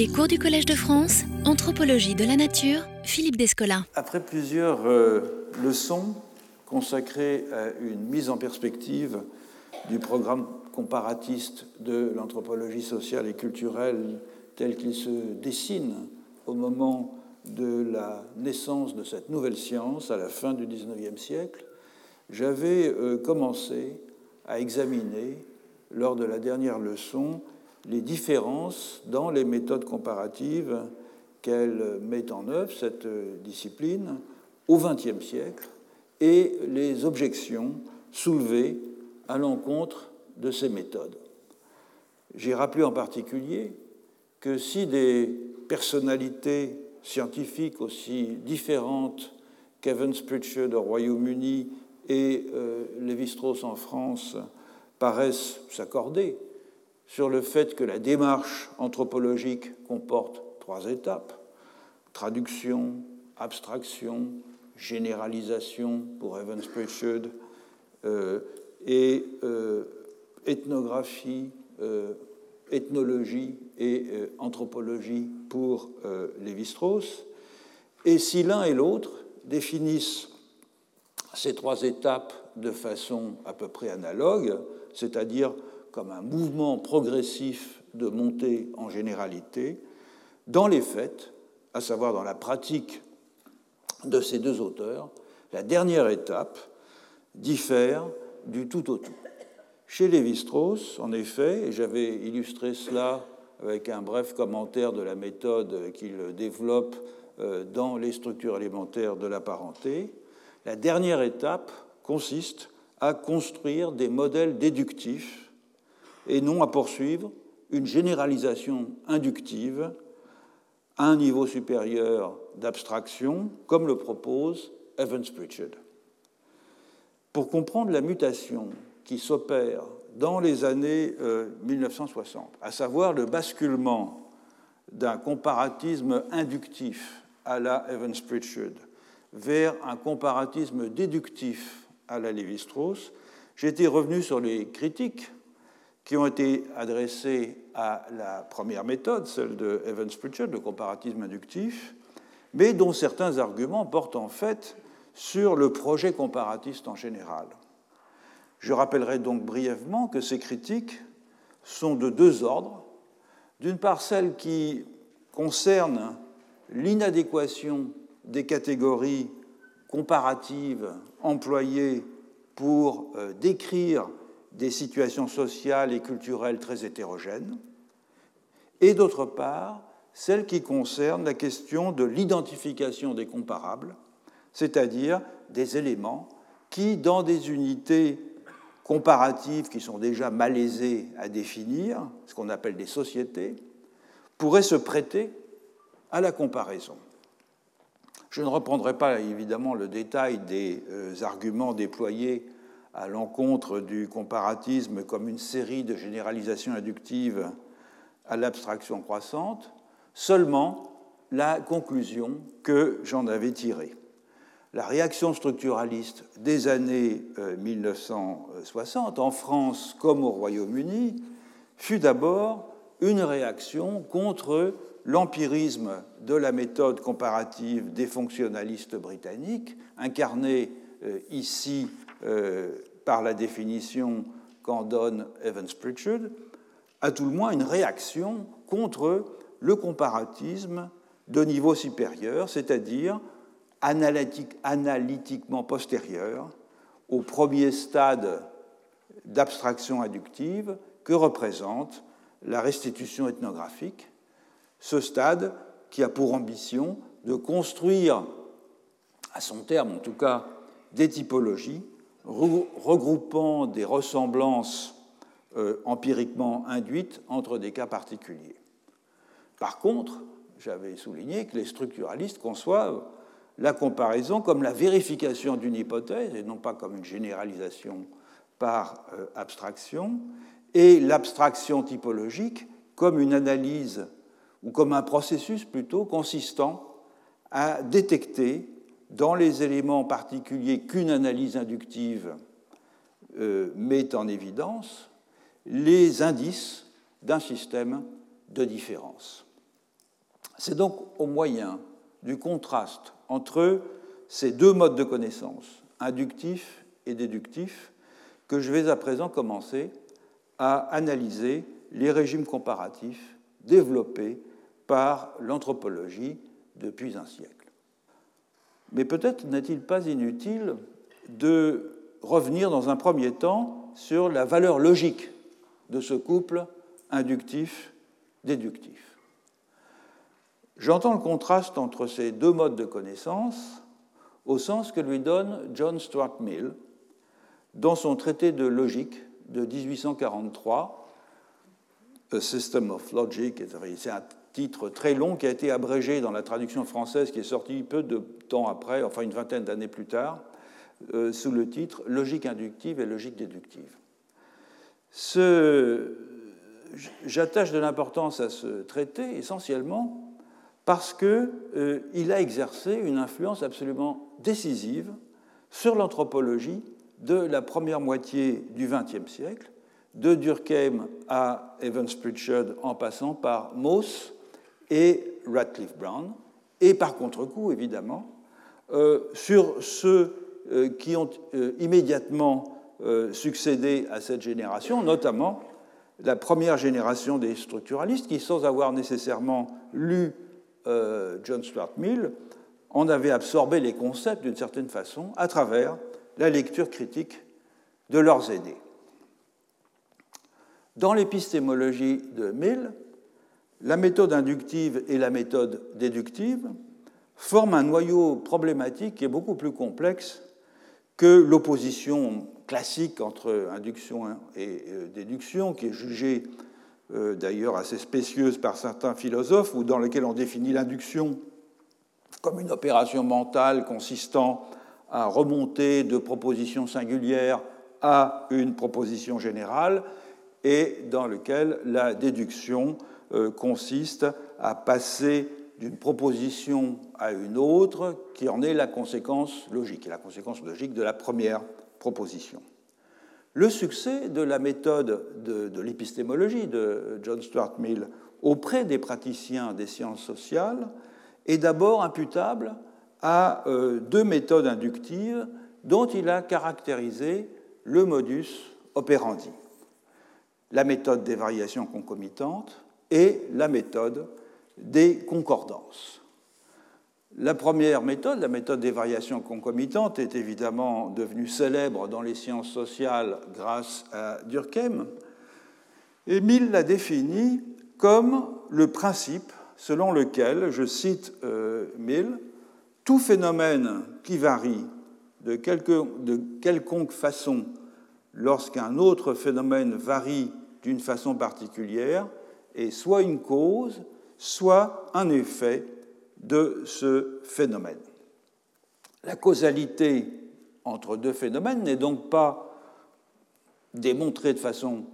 Les cours du Collège de France, Anthropologie de la Nature, Philippe Descola. Après plusieurs euh, leçons consacrées à une mise en perspective du programme comparatiste de l'anthropologie sociale et culturelle tel qu'il se dessine au moment de la naissance de cette nouvelle science à la fin du XIXe siècle, j'avais euh, commencé à examiner, lors de la dernière leçon, les différences dans les méthodes comparatives qu'elle met en œuvre, cette discipline, au XXe siècle, et les objections soulevées à l'encontre de ces méthodes. J'ai rappelé en particulier que si des personnalités scientifiques aussi différentes qu'Evans Pritchard au Royaume-Uni et euh, Lévi-Strauss en France paraissent s'accorder sur le fait que la démarche anthropologique comporte trois étapes traduction, abstraction, généralisation pour Evans Pritchard, euh, et euh, ethnographie, euh, ethnologie et anthropologie pour Lévi-Strauss. Et si l'un et l'autre définissent ces trois étapes de façon à peu près analogue, c'est-à-dire comme un mouvement progressif de montée en généralité, dans les faits, à savoir dans la pratique de ces deux auteurs, la dernière étape diffère du tout au tout. Chez Lévi-Strauss, en effet, et j'avais illustré cela avec un bref commentaire de la méthode qu'il développe euh, dans les structures élémentaires de la parenté, la dernière étape consiste à construire des modèles déductifs et non à poursuivre une généralisation inductive à un niveau supérieur d'abstraction, comme le propose Evans Pritchard. Pour comprendre la mutation qui s'opère dans les années 1960, euh, à savoir le basculement d'un comparatisme inductif à la Evans Pritchard vers un comparatisme déductif à la Lévi-Strauss, j'étais revenu sur les critiques qui ont été adressés à la première méthode, celle de Evans Pritchard, le comparatisme inductif, mais dont certains arguments portent en fait sur le projet comparatiste en général. Je rappellerai donc brièvement que ces critiques sont de deux ordres. D'une part, celles qui concernent l'inadéquation des catégories comparatives employées pour euh, décrire des situations sociales et culturelles très hétérogènes, et d'autre part, celle qui concerne la question de l'identification des comparables, c'est-à-dire des éléments qui, dans des unités comparatives qui sont déjà malaisées à définir, ce qu'on appelle des sociétés, pourraient se prêter à la comparaison. Je ne reprendrai pas évidemment le détail des euh, arguments déployés à l'encontre du comparatisme comme une série de généralisations inductives à l'abstraction croissante, seulement la conclusion que j'en avais tirée. La réaction structuraliste des années 1960, euh, en France comme au Royaume-Uni, fut d'abord une réaction contre l'empirisme de la méthode comparative des fonctionnalistes britanniques, incarnée euh, ici par la définition qu'en donne Evans Pritchard, à tout le moins une réaction contre le comparatisme de niveau supérieur, c'est-à-dire analytiquement postérieur au premier stade d'abstraction inductive que représente la restitution ethnographique, ce stade qui a pour ambition de construire, à son terme en tout cas, des typologies regroupant des ressemblances euh, empiriquement induites entre des cas particuliers. Par contre, j'avais souligné que les structuralistes conçoivent la comparaison comme la vérification d'une hypothèse et non pas comme une généralisation par euh, abstraction, et l'abstraction typologique comme une analyse ou comme un processus plutôt consistant à détecter dans les éléments particuliers qu'une analyse inductive euh, met en évidence, les indices d'un système de différence. C'est donc au moyen du contraste entre ces deux modes de connaissance, inductif et déductif, que je vais à présent commencer à analyser les régimes comparatifs développés par l'anthropologie depuis un siècle. Mais peut-être n'est-il pas inutile de revenir dans un premier temps sur la valeur logique de ce couple inductif-déductif. J'entends le contraste entre ces deux modes de connaissance au sens que lui donne John Stuart Mill dans son traité de logique de 1843, A System of Logic. C'est un titre très long qui a été abrégé dans la traduction française qui est sortie peu de temps après, enfin une vingtaine d'années plus tard, euh, sous le titre Logique inductive et logique déductive. J'attache de l'importance à ce traité essentiellement parce qu'il euh, a exercé une influence absolument décisive sur l'anthropologie de la première moitié du XXe siècle, de Durkheim à Evans Pritchard en passant par Mauss et Radcliffe Brown, et par contre-coup, évidemment, euh, sur ceux euh, qui ont euh, immédiatement succédé à cette génération, notamment la première génération des structuralistes qui, sans avoir nécessairement lu John Stuart Mill, en avaient absorbé les concepts d'une certaine façon à travers la lecture critique de leurs aînés. Dans l'épistémologie de Mill, la méthode inductive et la méthode déductive forment un noyau problématique qui est beaucoup plus complexe que l'opposition classique entre induction et euh, déduction, qui est jugée euh, d'ailleurs assez spécieuse par certains philosophes, ou dans lequel on définit l'induction comme une opération mentale consistant à remonter de propositions singulières à une proposition générale, et dans lequel la déduction consiste à passer d'une proposition à une autre qui en est la conséquence logique, la conséquence logique de la première proposition. Le succès de la méthode de, l'épistémologie de John Stuart Mill auprès des praticiens des sciences sociales est d'abord imputable à euh, deux méthodes inductives dont il a caractérisé le modus operandi. La méthode des variations concomitantes et la méthode des concordances. La première méthode, la méthode des variations concomitantes, est évidemment devenue célèbre dans les sciences sociales grâce à Durkheim. Et Mill la définit comme le principe selon lequel, je cite euh, Mill, tout phénomène qui varie de, de quelconque façon lorsqu'un autre phénomène varie d'une façon particulière est soit une cause, soit un effet de ce phénomène. La causalité entre deux phénomènes n'est donc pas démontrée de façon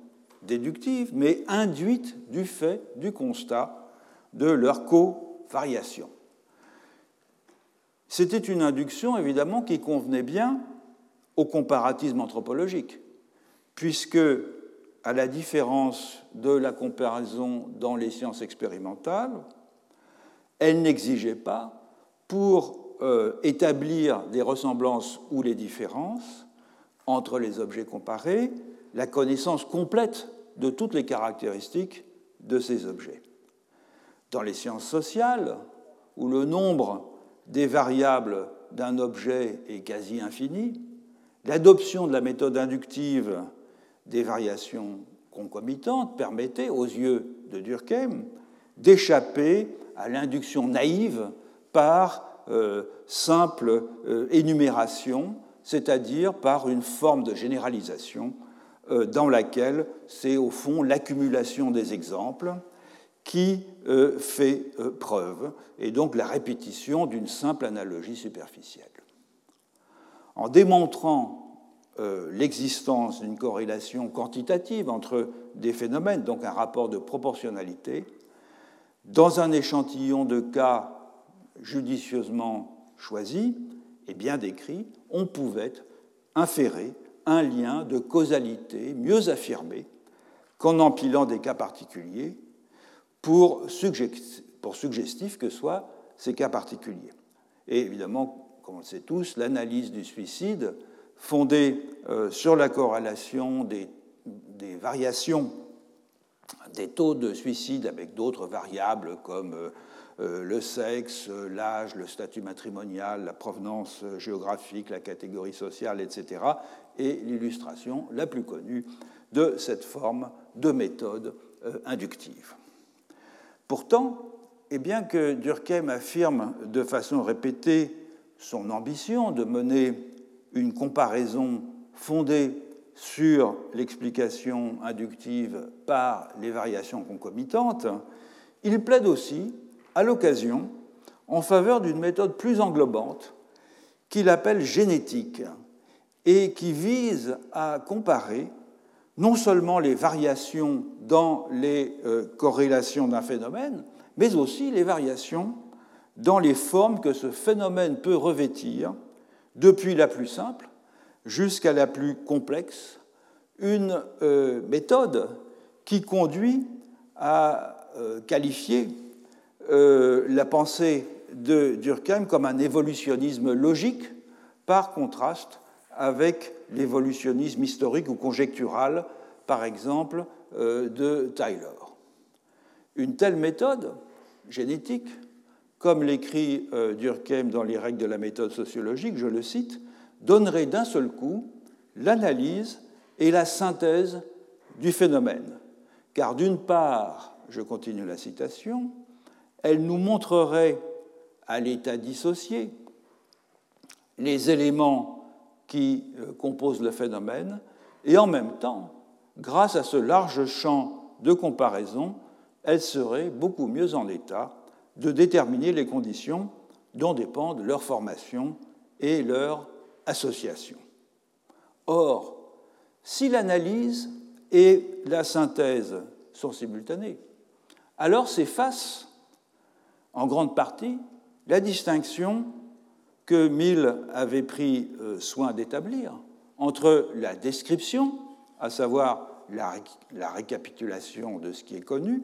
déductive, mais induite du fait du constat de leur co-variation. C'était une induction, évidemment, qui convenait bien au comparatisme anthropologique, puisque à la différence de la comparaison dans les sciences expérimentales, elle n'exigeait pas, pour euh, établir des ressemblances ou les différences entre les objets comparés, la connaissance complète de toutes les caractéristiques de ces objets. Dans les sciences sociales, où le nombre des variables d'un objet est quasi infini, l'adoption de la méthode inductive des variations concomitantes permettait, aux yeux de Durkheim, d'échapper à l'induction naïve par euh, simple euh, énumération, c'est-à-dire par une forme de généralisation euh, dans laquelle c'est au fond l'accumulation des exemples qui fait preuve, et donc la répétition d'une simple analogie superficielle. En démontrant euh, l'existence d'une corrélation quantitative entre des phénomènes, donc un rapport de proportionnalité, dans un échantillon de cas judicieusement choisi et bien décrit, on pouvait inférer un lien de causalité mieux affirmé qu'en empilant des cas particuliers pour, pour suggestif que soient ces cas particuliers. Et évidemment, comme on le sait tous, l'analyse du suicide, fondée euh, sur la corrélation des, variations des taux de suicide avec d'autres variables comme euh, euh, le sexe, l'âge, le statut matrimonial, la provenance géographique, la catégorie sociale, etc., est l'illustration la plus connue de cette forme de méthode inductive. Pourtant, et bien que Durkheim affirme de façon répétée son ambition de mener une comparaison fondée sur l'explication inductive par les variations concomitantes, il plaide aussi, à l'occasion, en faveur d'une méthode plus englobante qu'il appelle génétique et qui vise à comparer non seulement les variations dans les euh, corrélations d'un phénomène, mais aussi les variations dans les formes que ce phénomène peut revêtir, depuis la plus simple jusqu'à la plus complexe, une euh, méthode qui conduit à euh, qualifier euh, la pensée de Durkheim comme un évolutionnisme logique, par contraste avec l'évolutionnisme historique ou conjectural, par exemple, de Taylor. Une telle méthode génétique comme l'écrit euh, Durkheim dans les règles de la méthode sociologique, je le cite, donnerait d'un seul coup l'analyse et la synthèse du phénomène. Car d'une part, je continue la citation, elle nous montrerait à l'état dissocié les éléments qui euh, composent le phénomène, et en même temps, grâce à ce large champ de comparaison, elle serait beaucoup mieux en état de déterminer les conditions dont dépendent leur formation et leur association. Or, si l'analyse et la synthèse sont simultanées, alors s'efface en grande partie la distinction que Mill avait pris euh, soin d'établir entre la description, à savoir la, récapitulation de ce qui est connu,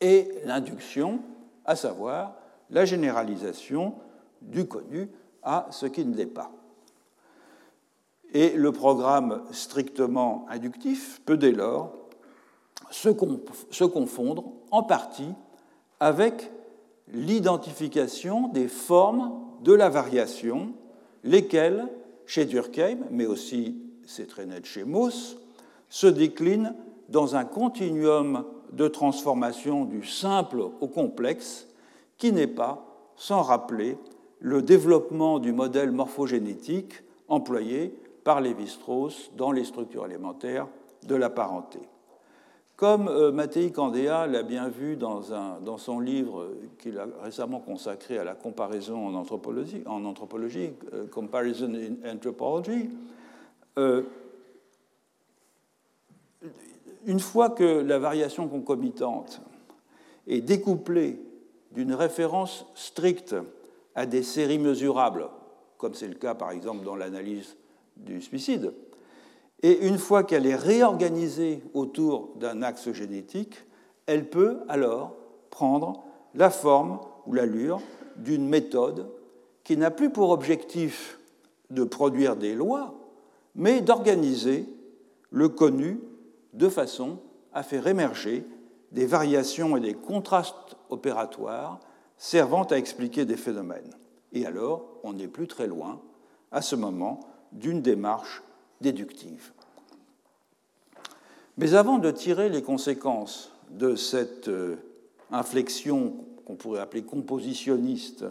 et l'induction, à savoir la généralisation du connu à ce qui ne l'est pas. Et le programme strictement inductif peut dès lors se confondre en partie avec l'identification des formes de la variation, lesquelles, chez Durkheim, mais aussi c'est très net chez Mauss, se déclinent dans un continuum de transformation du simple au complexe qui n'est pas sans rappeler le développement du modèle morphogénétique employé par Lévi-Strauss dans les structures élémentaires de la parenté. Comme euh, Mattei Candéa l'a bien vu dans, son livre qu'il a récemment consacré à la comparaison en anthropologie, en anthropologie euh, Comparison in Anthropology, euh, une fois que la variation concomitante est découplée d'une référence stricte à des séries mesurables, comme c'est le cas par exemple dans l'analyse du suicide, et une fois qu'elle est réorganisée autour d'un axe génétique, elle peut alors prendre la forme ou l'allure d'une méthode qui n'a plus pour objectif de produire des lois, mais d'organiser le connu de façon à faire émerger des variations et des contrastes opératoires servant à expliquer des phénomènes. Et alors, on n'est plus très loin, à ce moment, d'une démarche déductive. Mais avant de tirer les conséquences de cette euh, inflexion qu'on pourrait appeler compositionniste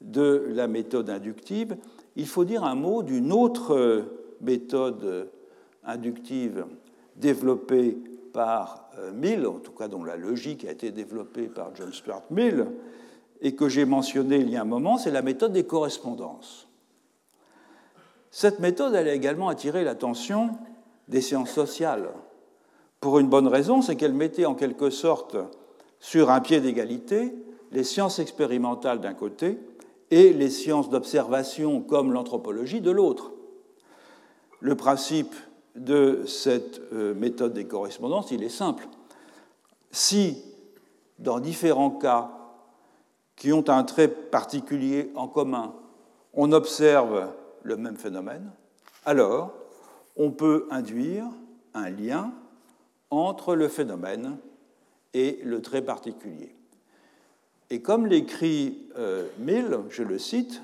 de la méthode inductive, il faut dire un mot d'une autre euh, méthode inductive développée par euh, Mill, en tout cas dont la logique a été développée par John Stuart Mill, et que j'ai mentionné il y a un moment, c'est la méthode des correspondances. Cette méthode, elle a également attiré l'attention des sciences sociales, pour une bonne raison, c'est qu'elle mettait en quelque sorte sur un pied d'égalité les sciences expérimentales d'un côté et les sciences d'observation comme l'anthropologie de l'autre. Le principe de cette euh, méthode des correspondances, il est simple. Si dans différents cas qui ont un trait particulier en commun, on observe le même phénomène, alors on peut induire un lien entre le phénomène et le trait particulier. Et comme l'écrit euh, Mill, je le cite,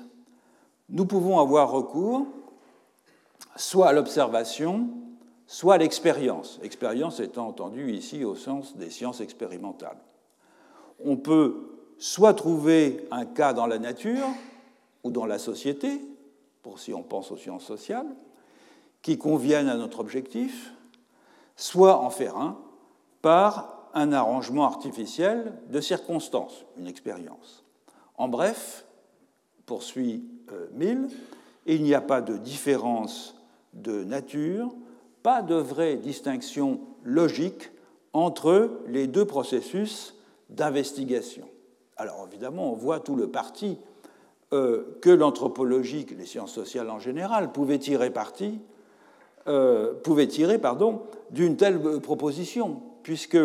nous pouvons avoir recours soit à l'observation, soit l'expérience. Expérience étant entendue ici au sens des sciences expérimentales. On peut soit trouver un cas dans la nature ou dans la société, pour si on pense aux sciences sociales, qui conviennent à notre objectif, soit en faire un par un arrangement artificiel de circonstances, une expérience. En bref, poursuit euh, Mill, il n'y a pas de différence de nature, pas de vraie distinction logique entre les deux processus d'investigation. Alors évidemment, on voit tout le parti euh, que l'anthropologie, les sciences sociales en général, pouvaient tirer parti, euh, tirer pardon, d'une telle proposition, puisque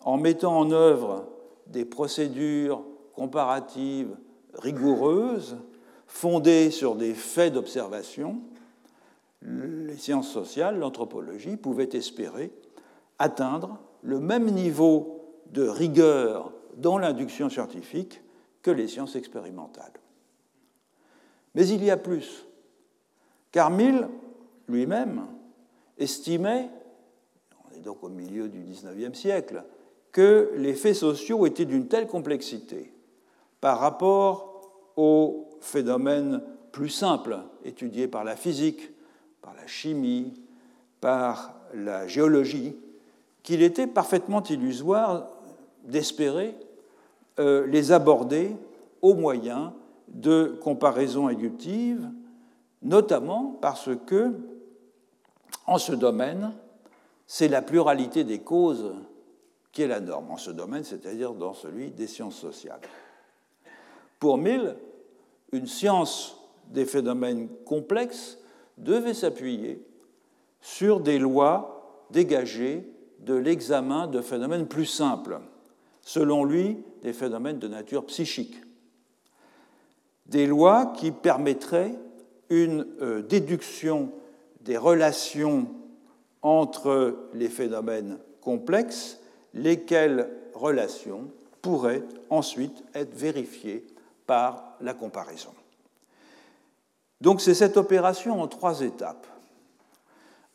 en mettant en œuvre des procédures comparatives rigoureuses, fondées sur des faits d'observation, les sciences sociales, l'anthropologie, pouvaient espérer atteindre le même niveau de rigueur dans l'induction scientifique que les sciences expérimentales. Mais il y a plus, car Mill lui-même estimait, on est donc au milieu du XIXe siècle, que les faits sociaux étaient d'une telle complexité par rapport aux phénomènes plus simples étudiés par la physique, par la chimie, par la géologie, qu'il était parfaitement illusoire d'espérer euh, les aborder au moyen de comparaisons inductives, notamment parce que, en ce domaine, c'est la pluralité des causes qui est la norme, en ce domaine, c'est-à-dire dans celui des sciences sociales. Pour Mill, une science des phénomènes complexes devait s'appuyer sur des lois dégagées de l'examen de phénomènes plus simples, selon lui des phénomènes de nature psychique. Des lois qui permettraient une euh, déduction des relations entre les phénomènes complexes, lesquelles relations pourraient ensuite être vérifiées par la comparaison. Donc c'est cette opération en trois étapes.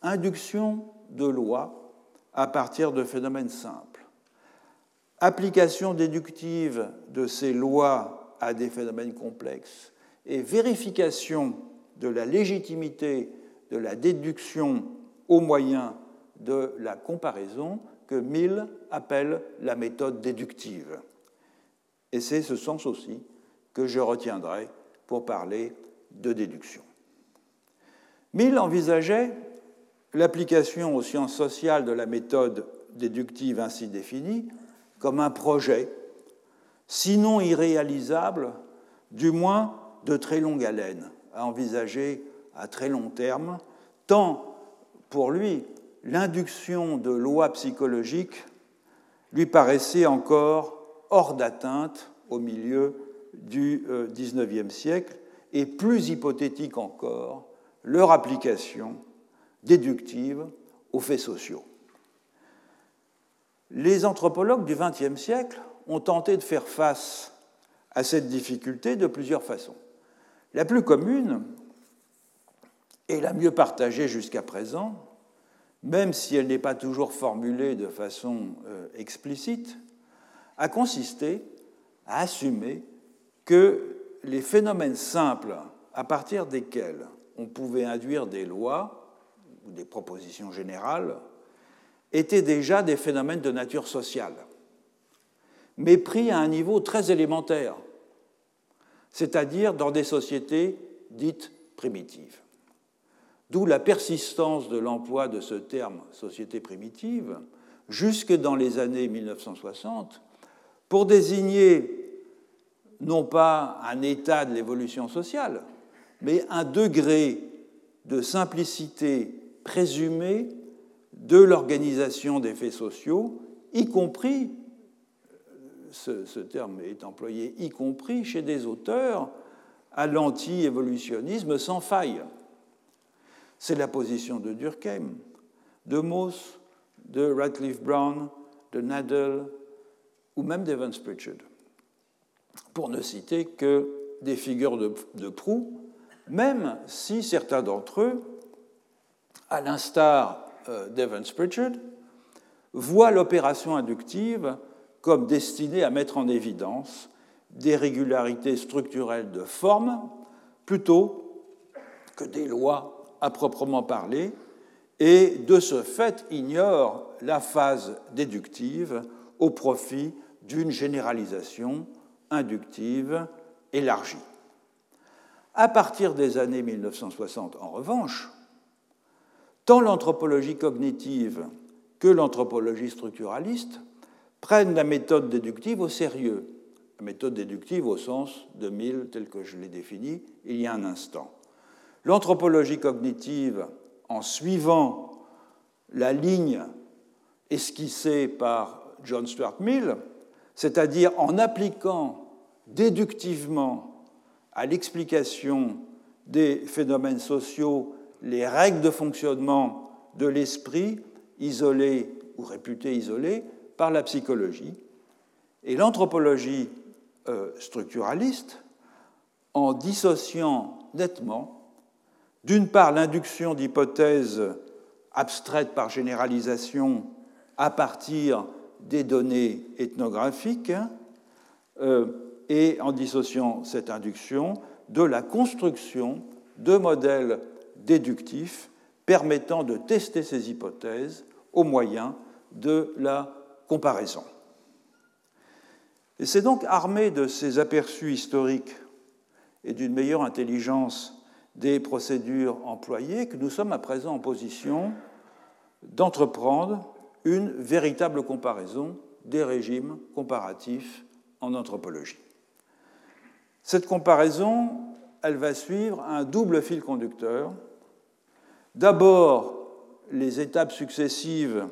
Induction de lois à partir de phénomènes simples. Application déductive de ces lois à des phénomènes complexes et vérification de la légitimité de la déduction au moyen de la comparaison que Mill appelle la méthode déductive. Et c'est ce sens aussi que je retiendrai pour parler de déduction. Mill envisageait l'application aux sciences sociales de la méthode déductive ainsi définie comme un projet, sinon irréalisable, du moins de très longue haleine, à envisager à très long terme, tant pour lui l'induction de lois psychologiques lui paraissait encore hors d'atteinte au milieu du XIXe siècle, et plus hypothétique encore, leur application déductive aux faits sociaux. Les anthropologues du XXe siècle ont tenté de faire face à cette difficulté de plusieurs façons. La plus commune et la mieux partagée jusqu'à présent, même si elle n'est pas toujours formulée de façon euh, explicite, a consisté à assumer que les phénomènes simples à partir desquels on pouvait induire des lois ou des propositions générales étaient déjà des phénomènes de nature sociale, mais pris à un niveau très élémentaire, c'est-à-dire dans des sociétés dites primitives. D'où la persistance de l'emploi de ce terme société primitive jusque dans les années 1960 pour désigner non pas un état de l'évolution sociale, mais un degré de simplicité présumée de l'organisation des faits sociaux, y compris ce, terme est employé y compris chez des auteurs à l'anti-évolutionnisme sans faille. C'est la position de Durkheim, de Mauss, de Radcliffe Brown, de Nadel ou même d'Evans Pritchard, pour ne citer que des figures de, de proue, même si certains d'entre eux, à l'instar euh, d'Evans Pritchard, voient l'opération inductive comme destinée à mettre en évidence des régularités structurelles de forme plutôt que des lois à proprement parler, et de ce fait ignore la phase déductive au profit d'une généralisation inductive élargie. À partir des années 1960, en revanche, tant l'anthropologie cognitive que l'anthropologie structuraliste prennent la méthode déductive au sérieux. La méthode déductive au sens de Mill tel que je l'ai défini il y a un instant. L'anthropologie cognitive, en suivant la ligne esquissée par John Stuart Mill, c'est-à-dire en appliquant déductivement à l'explication des phénomènes sociaux les règles de fonctionnement de l'esprit isolé ou réputé isolé, par la psychologie. Et l'anthropologie euh, structuraliste, en dissociant nettement, d'une part, l'induction d'hypothèses abstraites par généralisation à partir des données ethnographiques, euh, et en dissociant cette induction de la construction de modèles déductifs permettant de tester ces hypothèses au moyen de la comparaison. Et c'est donc armé de ces aperçus historiques et d'une meilleure intelligence des procédures employées que nous sommes à présent en position d'entreprendre une véritable comparaison des régimes comparatifs en anthropologie. Cette comparaison, elle va suivre un double fil conducteur. D'abord, les étapes successives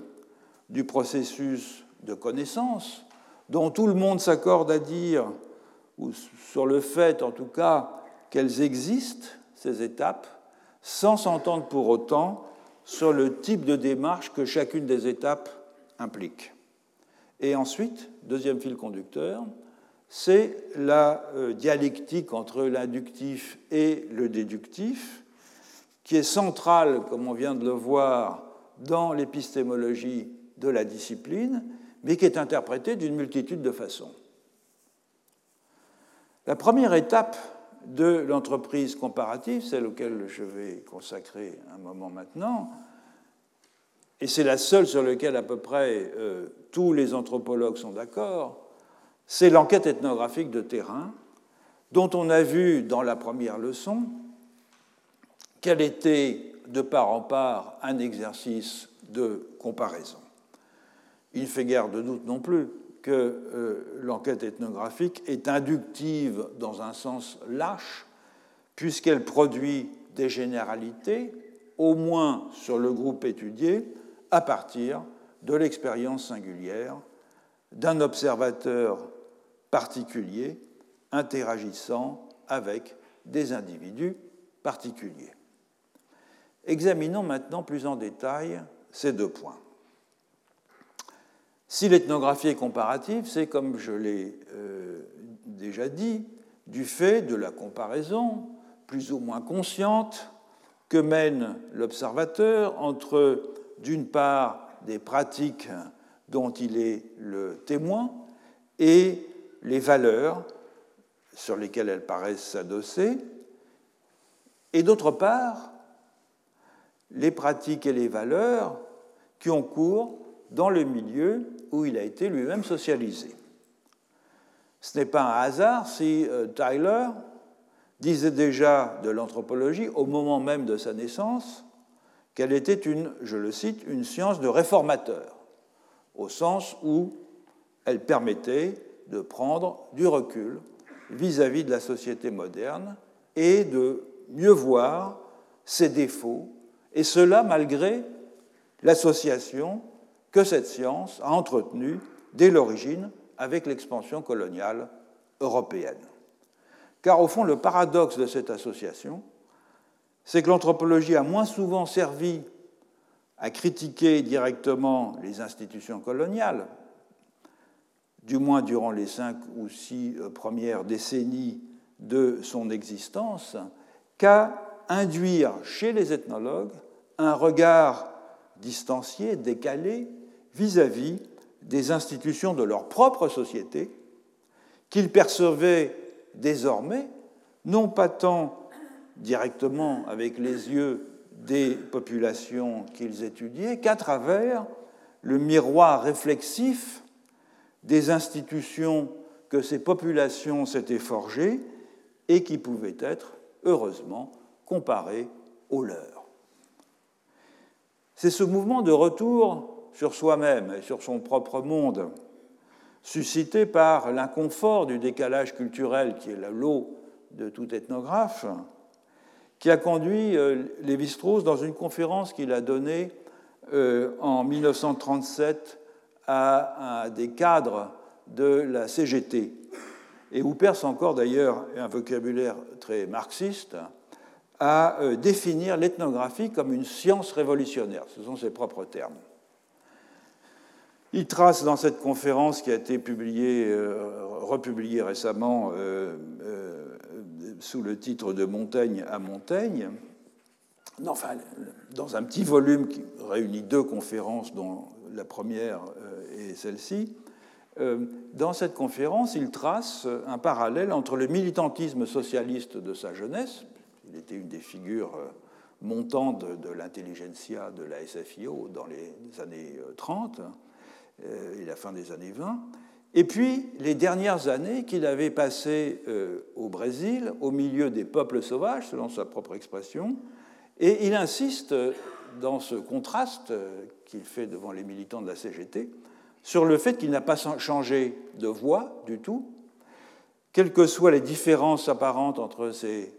du processus de connaissance, dont tout le monde s'accorde à dire, ou sur le fait en tout cas, qu'elles existent, ces étapes, sans s'entendre pour autant sur le type de démarche que chacune des étapes implique. Et ensuite, deuxième fil conducteur, c'est la euh, dialectique entre l'inductif et le déductif, qui est centrale, comme on vient de le voir, dans l'épistémologie de la discipline, mais qui est interprétée d'une multitude de façons. La première étape de l'entreprise comparative, celle auquel je vais consacrer un moment maintenant, et c'est la seule sur laquelle à peu près euh, tous les anthropologues sont d'accord, c'est l'enquête ethnographique de terrain, dont on a vu dans la première leçon qu'elle était de part en part un exercice de comparaison. Il ne fait guère de doute non plus que euh, l'enquête ethnographique est inductive dans un sens lâche, puisqu'elle produit des généralités, au moins sur le groupe étudié, à partir de l'expérience singulière d'un observateur particulier interagissant avec des individus particuliers. Examinons maintenant plus en détail ces deux points. Si l'ethnographie est comparative, c'est, comme je l'ai euh, déjà dit, du fait de la comparaison, plus ou moins consciente, que mène l'observateur entre, d'une part, des pratiques dont il est le témoin et les valeurs sur lesquelles elles paraissent s'adosser, et d'autre part, les pratiques et les valeurs qui ont cours dans le milieu où il a été lui-même socialisé. Ce n'est pas un hasard si euh, Tyler disait déjà de l'anthropologie, au moment même de sa naissance, qu'elle était une, je le cite, une science de réformateur, au sens où elle permettait de prendre du recul vis-à-vis -vis de la société moderne et de mieux voir ses défauts, et cela malgré l'association que cette science a entretenue dès l'origine avec l'expansion coloniale européenne. Car au fond, le paradoxe de cette association, c'est que l'anthropologie a moins souvent servi à critiquer directement les institutions coloniales, du moins durant les cinq ou six euh, premières décennies de son existence, qu'à induire chez les ethnologues un regard distancié, décalé, vis-à-vis des institutions de leur propre société, qu'ils percevaient désormais, non pas tant directement avec les yeux des populations qu'ils étudiaient qu'à travers le miroir réflexif des institutions que ces populations s'étaient forgées et qui pouvaient être, heureusement, comparées aux leurs. C'est ce mouvement de retour sur soi-même et sur son propre monde, suscité par l'inconfort du décalage culturel qui est la lot de tout ethnographe, qui a conduit euh, Lévi-Strauss dans une conférence qu'il a donnée euh, en 1937 à, des cadres de la CGT, et où perce encore d'ailleurs un vocabulaire très marxiste, à euh, définir l'ethnographie comme une science révolutionnaire. Ce sont ses propres termes. Il trace dans cette conférence qui a été publiée, republiée récemment sous le titre de Montaigne à Montaigne, dans un petit volume qui réunit deux conférences, dont la première euh, est celle-ci. Euh, dans cette conférence, il trace un parallèle entre le militantisme socialiste de sa jeunesse, il était une des figures euh, montantes de l'intelligentsia de la SFIO dans les années 30 et la fin des années 20, et puis, les dernières années qu'il avait passées euh, au Brésil, au milieu des peuples sauvages, selon sa propre expression, et il insiste dans ce contraste euh, qu'il fait devant les militants de la CGT sur le fait qu'il n'a pas changé de voix du tout, quelles que soient les différences apparentes entre ces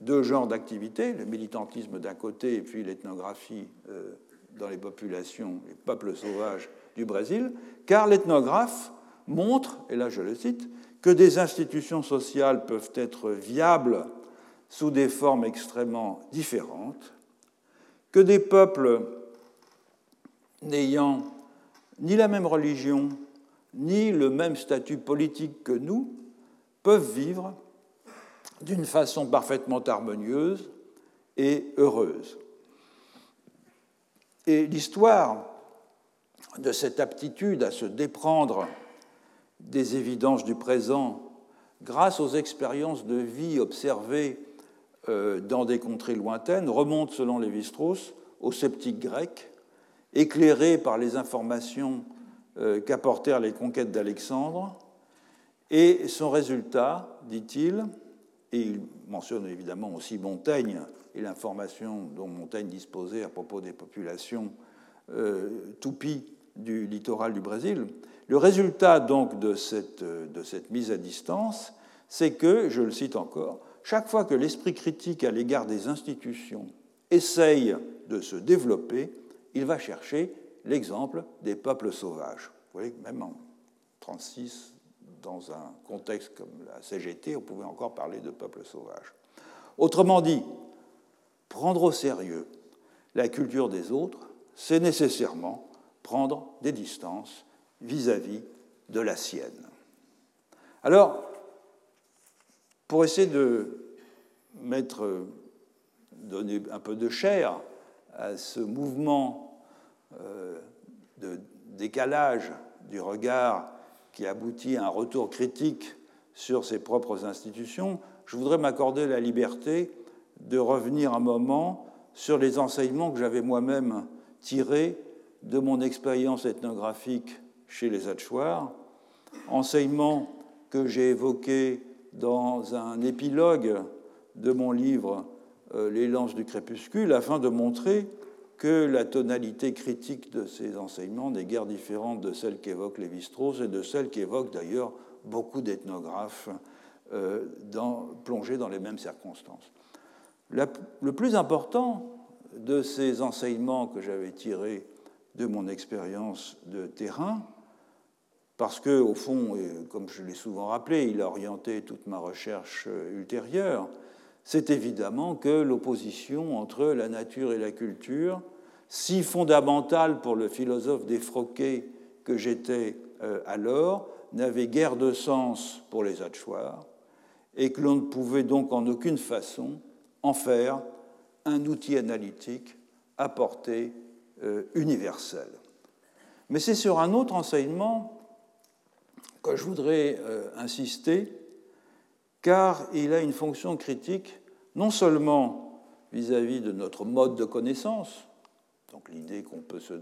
deux genres d'activités, le militantisme d'un côté et puis l'ethnographie euh, dans les populations, les peuples sauvages du Brésil, car l'ethnographe montre, et là je le cite, que des institutions sociales peuvent être viables sous des formes extrêmement différentes, que des peuples n'ayant ni la même religion, ni le même statut politique que nous, peuvent vivre d'une façon parfaitement harmonieuse et heureuse. Et l'histoire de cette aptitude à se déprendre des évidences du présent grâce aux expériences de vie observées euh, dans des contrées lointaines remonte, selon Lévi-Strauss, aux sceptiques grecs, éclairés par les informations euh, qu'apportèrent les conquêtes d'Alexandre, et son résultat, dit-il, et il mentionne évidemment aussi Montaigne et l'information dont Montaigne disposait à propos des populations euh, toupies du littoral du Brésil, le résultat donc de cette, de cette mise à distance, c'est que, je le cite encore, chaque fois que l'esprit critique à l'égard des institutions essaye de se développer, il va chercher l'exemple des peuples sauvages. Vous voyez, même en 1936, dans un contexte comme la CGT, on pouvait encore parler de peuples sauvages. Autrement dit, prendre au sérieux la culture des autres, c'est nécessairement prendre des distances vis-à-vis de la sienne. Alors, pour essayer de mettre, donner un peu de chair à ce mouvement euh, de décalage du regard qui aboutit à un retour critique sur ses propres institutions, je voudrais m'accorder la liberté de revenir un moment sur les enseignements que j'avais moi-même tirés de mon expérience ethnographique chez les Hatchoirs, enseignement que j'ai évoqué dans un épilogue de mon livre euh, Les lances du crépuscule, afin de montrer que la tonalité critique de ces enseignements n'est guère différente de celle qu'évoque Lévi-Strauss et de celle qu'évoquent d'ailleurs beaucoup d'ethnographes euh, plongés dans les mêmes circonstances. le plus important de ces enseignements que j'avais tirés de mon expérience de terrain, parce que, au fond, comme je l'ai souvent rappelé, il a orienté toute ma recherche euh, ultérieure, c'est évidemment que l'opposition entre la nature et la culture, si fondamentale pour le philosophe défroqué que j'étais euh, alors, n'avait guère de sens pour les Hachoirs, et que l'on ne pouvait donc en aucune façon en faire un outil analytique euh, universelle. Mais c'est sur un autre enseignement que je voudrais euh, insister, car il a une fonction critique non seulement vis-à-vis de notre mode de connaissance, donc l'idée qu'on peut se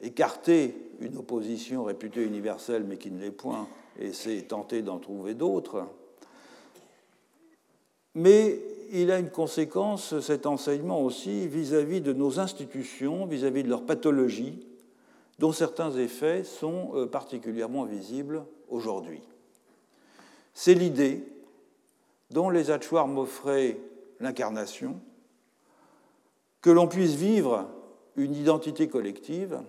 écarter une opposition réputée universelle mais qui ne l'est point, et c'est tenter d'en trouver d'autres, mais il a une conséquence, cet enseignement aussi, vis-à-vis de nos institutions, vis à -vis de leur pathologie, dont certains effets sont euh, particulièrement visibles aujourd'hui. C'est l'idée dont les Hachoirs m'offraient l'incarnation, que l'on puisse vivre une identité collective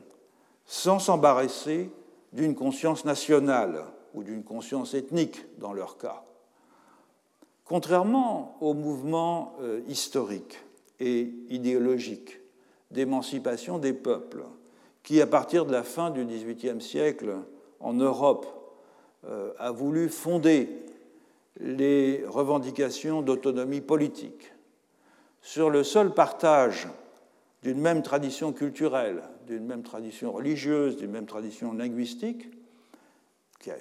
sans s'embarrasser d'une conscience nationale ou d'une conscience ethnique dans leur cas. Contrairement au mouvement euh, historique et idéologique d'émancipation des peuples qui, à partir de la fin du XVIIIe siècle, en Europe, euh, a voulu fonder les revendications d'autonomie politique sur le seul partage d'une même tradition culturelle, d'une même tradition religieuse, d'une même tradition linguistique, qui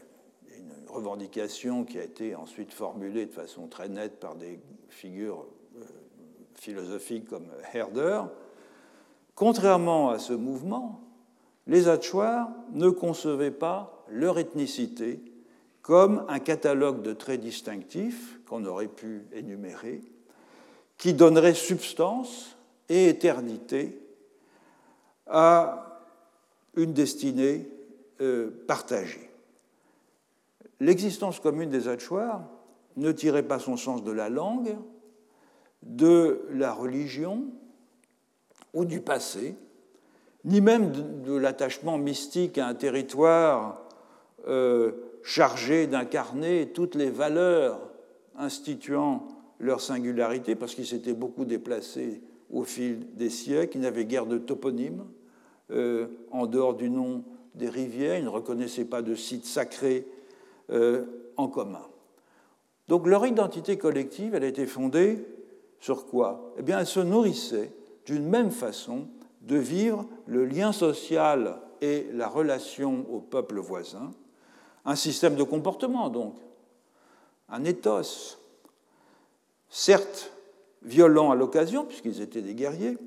revendication qui a été ensuite formulée de façon très nette par des figures euh, philosophiques comme Herder, contrairement à ce mouvement, les Hachoirs ne concevaient pas leur ethnicité comme un catalogue de traits distinctifs qu'on aurait pu énumérer, qui donnerait substance et éternité à une destinée euh, partagée. L'existence commune des Hachoirs ne tirait pas son sens de la langue, de la religion ou du passé, ni même de, l'attachement mystique à un territoire euh, chargé d'incarner toutes les valeurs instituant leur singularité, parce qu'ils s'étaient beaucoup déplacés au fil des siècles, ils n'avaient guère de toponyme, euh, en dehors du nom des rivières, ils ne reconnaissaient pas de sites sacrés en commun. Donc leur identité collective, elle a été fondée sur quoi? Eh bien, elle se nourrissait d'une même façon de vivre le lien social et la relation au peuple voisin, un système de comportement donc, un ethos, certes violent à l'occasion, puisqu'ils étaient des guerriers,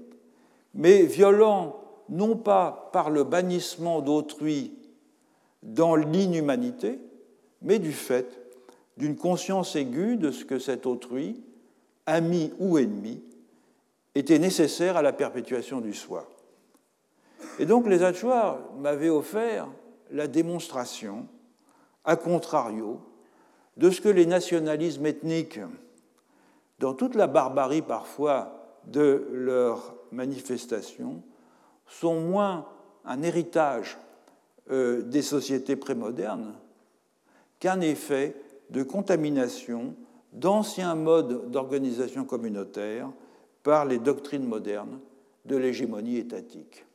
mais violent non pas par le bannissement d'autrui dans l'inhumanité, mais du fait d'une conscience aiguë de ce que cet autrui, ami ou ennemi, était nécessaire à la perpétuation du soi. Et donc les Hachoirs m'avaient offert la démonstration, à contrario, de ce que les nationalismes ethniques, dans toute la barbarie parfois de leurs manifestations, sont moins un héritage euh, des sociétés prémodernes qu'un effet de contamination d'anciens modes d'organisation communautaire par les doctrines modernes de l'hégémonie étatique.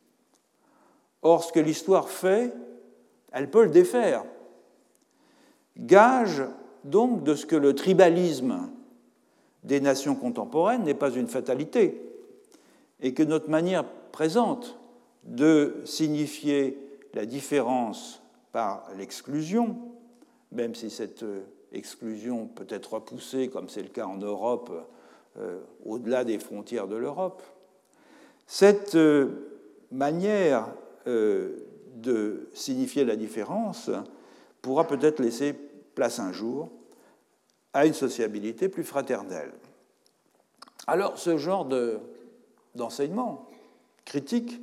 Or, ce que l'histoire fait, elle peut le défaire. Gage donc de ce que le tribalisme des nations contemporaines n'est pas une fatalité et que notre manière présente de signifier la différence par l'exclusion, même si cette exclusion peut être repoussée, comme c'est le cas en Europe, euh, au-delà des frontières de l'Europe, cette euh, manière euh, de signifier la différence pourra peut-être laisser place un jour à une sociabilité plus fraternelle. Alors ce genre d'enseignement critique,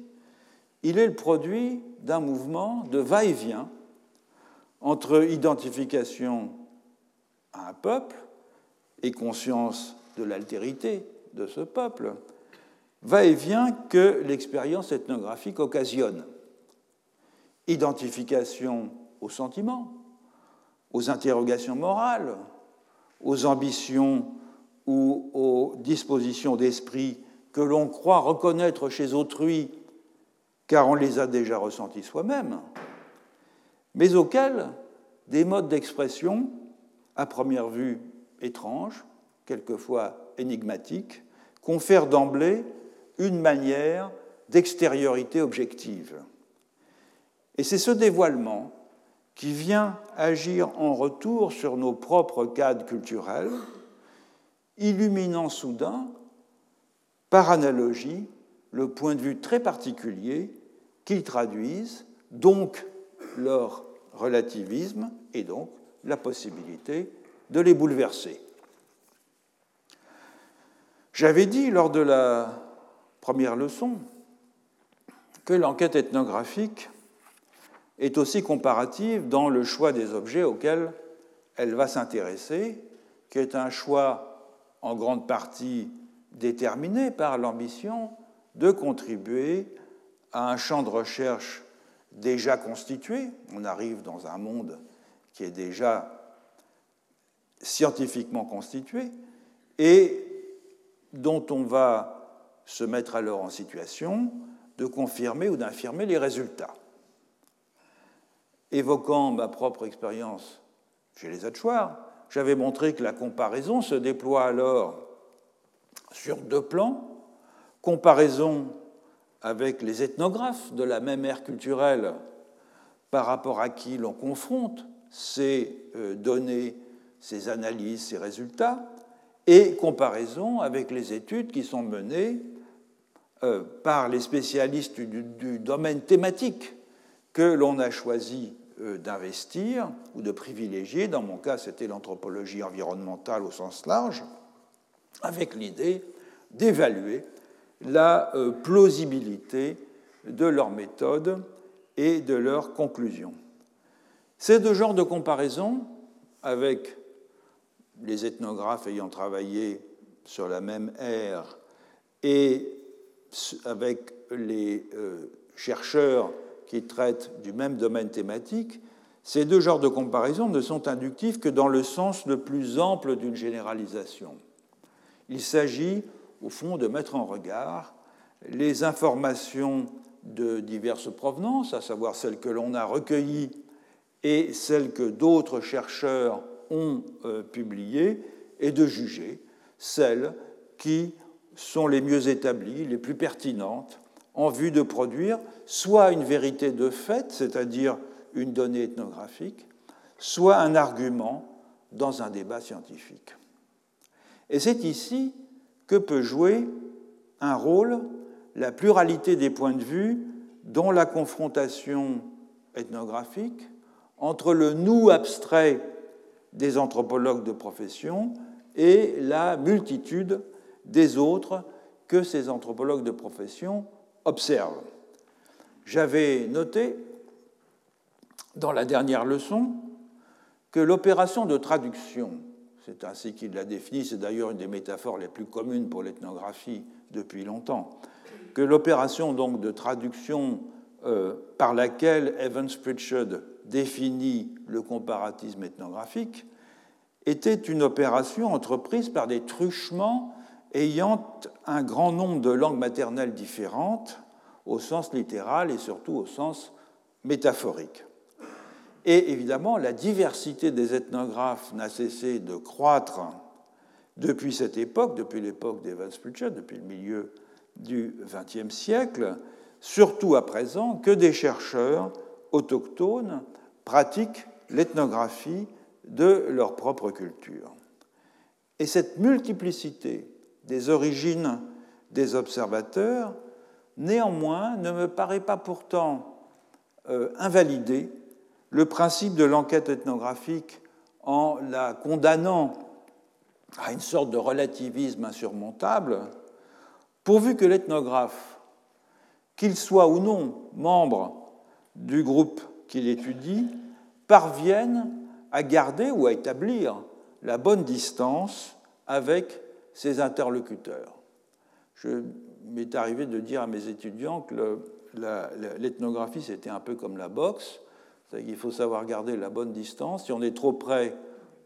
il est le produit d'un mouvement de va-et-vient entre identification à un peuple et conscience de l'altérité de ce peuple, va-et-vient que l'expérience ethnographique occasionne. Identification aux sentiments, aux interrogations morales, aux ambitions ou aux dispositions d'esprit que l'on croit reconnaître chez autrui car on les a déjà ressentis soi-même, mais auxquels des modes d'expression, à première vue étranges, quelquefois énigmatiques, confèrent d'emblée une manière d'extériorité objective. Et c'est ce dévoilement qui vient agir en retour sur nos propres cadres culturels, illuminant soudain, par analogie, le point de vue très particulier qu'ils traduisent, donc leur relativisme et donc la possibilité de les bouleverser. J'avais dit lors de la première leçon que l'enquête ethnographique est aussi comparative dans le choix des objets auxquels elle va s'intéresser, qui est un choix en grande partie déterminé par l'ambition de contribuer à un champ de recherche déjà constitué. On arrive dans un monde qui est déjà scientifiquement constitué et dont on va se mettre alors en situation de confirmer ou d'infirmer les résultats. Évoquant ma propre expérience chez les Hatchoirs, j'avais montré que la comparaison se déploie alors sur deux plans. Comparaison avec les ethnographes de la même ère culturelle par rapport à qui l'on confronte ces euh, données, ces analyses, ces résultats, et comparaison avec les études qui sont menées euh, par les spécialistes du, domaine thématique que l'on a choisi euh, d'investir ou de privilégier. Dans mon cas, c'était l'anthropologie environnementale au sens large, avec l'idée d'évaluer la euh, plausibilité de leur méthode et de leurs conclusions. Ces deux genres de comparaison, avec les ethnographes ayant travaillé sur la même ère et avec les euh, chercheurs qui traitent du même domaine thématique, ces deux genres de comparaison ne sont inductifs que dans le sens le plus ample d'une généralisation. Il s'agit au fond, de mettre en regard les informations de diverses provenances, à savoir celles que l'on a recueillies et celles que d'autres chercheurs ont euh, publiées, et de juger celles qui sont les mieux établies, les plus pertinentes, en vue de produire soit une vérité de fait, c'est-à-dire une donnée ethnographique, soit un argument dans un débat scientifique. Et c'est ici que peut jouer un rôle la pluralité des points de vue dont la confrontation ethnographique entre le nous abstrait des anthropologues de profession et la multitude des autres que ces anthropologues de profession observent. J'avais noté dans la dernière leçon que l'opération de traduction c'est ainsi qu'il l'a défini, c'est d'ailleurs une des métaphores les plus communes pour l'ethnographie depuis longtemps, que l'opération donc de traduction euh, par laquelle Evans Pritchard définit le comparatisme ethnographique était une opération entreprise par des truchements ayant un grand nombre de langues maternelles différentes au sens littéral et surtout au sens métaphorique. Et évidemment, la diversité des ethnographes n'a cessé de croître depuis cette époque, depuis l'époque d'Evans Pritchard, depuis le milieu du XXe siècle, surtout à présent que des chercheurs autochtones pratiquent l'ethnographie de leur propre culture. Et cette multiplicité des origines des observateurs, néanmoins, ne me paraît pas pourtant euh, invalider le principe de l'enquête ethnographique en la condamnant à une sorte de relativisme insurmontable, pourvu que l'ethnographe, qu'il soit ou non membre du groupe qu'il étudie, parvienne à garder ou à établir la bonne distance avec ses interlocuteurs. Je m'est arrivé de dire à mes étudiants que l'ethnographie, c'était un peu comme la boxe Il faut savoir garder la bonne distance. Si on est trop près,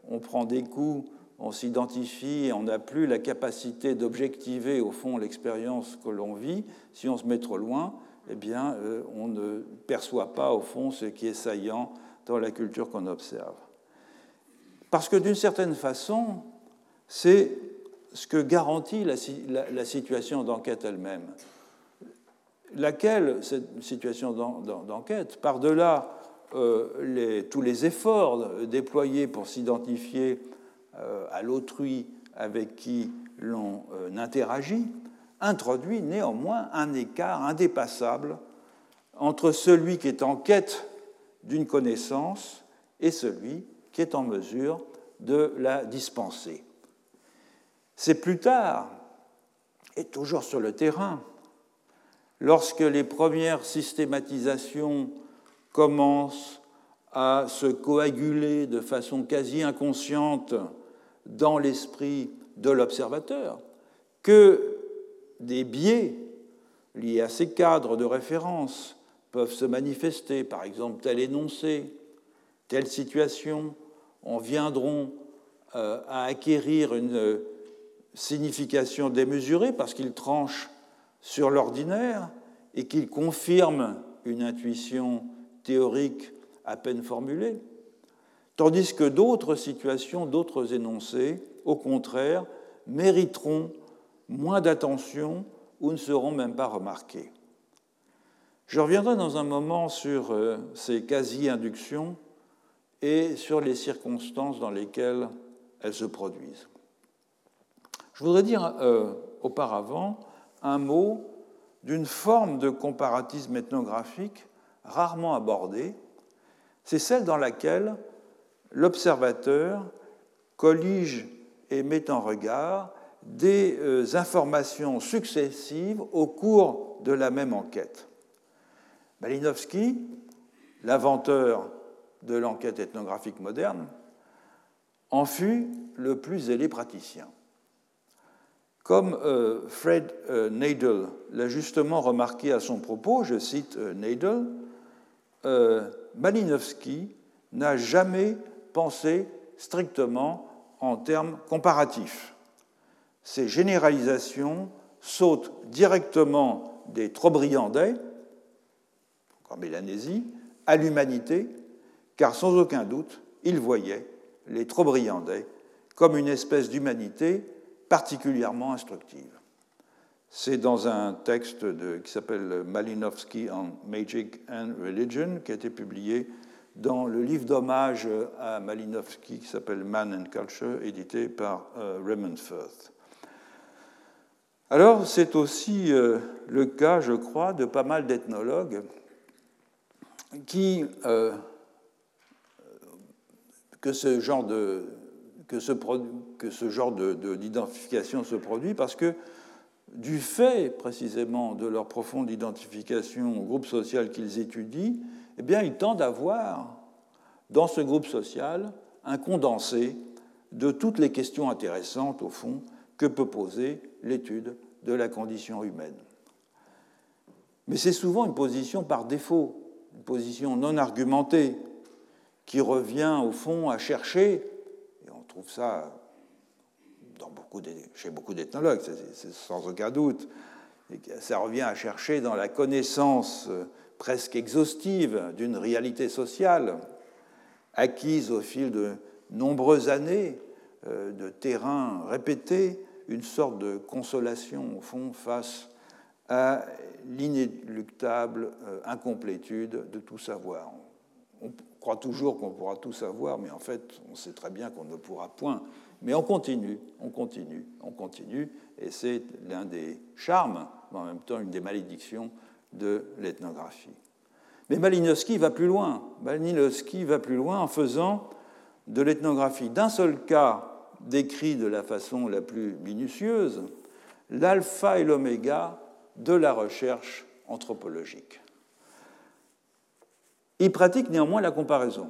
on prend des coups, on s'identifie, on n'a plus la capacité d'objectiver au fond l'expérience que l'on vit. Si on se met trop loin, eh bien, euh, on ne perçoit pas au fond ce qui est saillant dans la culture qu'on observe. Parce que d'une certaine façon, c'est ce que garantit la, situation d'enquête elle-même. Laquelle, cette situation d'enquête, par-delà euh, tous les efforts déployés pour s'identifier euh, à l'autrui avec qui l'on euh, interagit, introduit néanmoins un écart indépassable entre celui qui est en quête d'une connaissance et celui qui est en mesure de la dispenser. C'est plus tard, et toujours sur le terrain, lorsque les premières systématisations commencent à se coaguler de façon quasi inconsciente dans l'esprit de l'observateur, que des biais liés à ces cadres de référence peuvent se manifester, par exemple tel énoncé, telle situation, en viendront euh, à acquérir une signification démesurée parce qu'ils tranchent sur l'ordinaire et qu'ils confirment une intuition théorique à peine formulée, tandis que d'autres situations, d'autres énoncés, au contraire, mériteront moins d'attention ou ne seront même pas remarqués. Je reviendrai dans un moment sur euh, ces quasi-inductions et sur les circonstances dans lesquelles elles se produisent. Je voudrais dire euh, auparavant un mot d'une forme de comparatisme ethnographique rarement abordée. C'est celle dans laquelle l'observateur collige et met en regard des euh, informations successives au cours de la même enquête. Malinowski, l'inventeur de l'enquête ethnographique moderne, en fut le plus zélé praticien. Comme euh, Fred euh, Nadel l'a justement remarqué à son propos, je cite euh, Malinowski n'a jamais pensé strictement en termes comparatifs. Ses généralisations sautent directement des brillants comme Mélanésie, à l'humanité, car sans aucun doute, il voyait les trop brillants comme une espèce d'humanité particulièrement instructive. C'est dans un texte qui s'appelle Malinowski on Magic and Religion, qui a été publié dans le livre d'hommage à Malinowski qui s'appelle Man and Culture, édité par euh, Raymond Firth. Alors, c'est aussi euh, le cas, je crois, de pas mal d'ethnologues qui, euh, que ce genre de, que ce, que ce genre d'identification se produit parce que du fait précisément de leur profonde identification au groupe social qu'ils étudient, eh bien, ils tendent à voir dans ce groupe social un condensé de toutes les questions intéressantes, au fond, que peut poser l'étude de la condition humaine. Mais c'est souvent une position par défaut, une position non argumentée, qui revient, au fond, à chercher trouve ça dans beaucoup chez beaucoup d'ethnologues, c'est sans aucun doute. ça revient à chercher dans la connaissance euh, presque exhaustive d'une réalité sociale acquise au fil de nombreuses années euh, de terrain répété, une sorte de consolation au fond face à l'inéluctable euh, incomplétude de tout savoir croit toujours qu'on pourra tout savoir, mais en fait, on sait très bien qu'on ne pourra point. Mais on continue, on continue, on continue, et c'est l'un des charmes, mais en même temps une des malédictions de l'ethnographie. Mais Malinowski va plus loin. Malinowski va plus loin en faisant de l'ethnographie d'un seul cas décrit de la façon la plus minutieuse, l'alpha et l'oméga de la recherche anthropologique. Il pratique néanmoins la comparaison.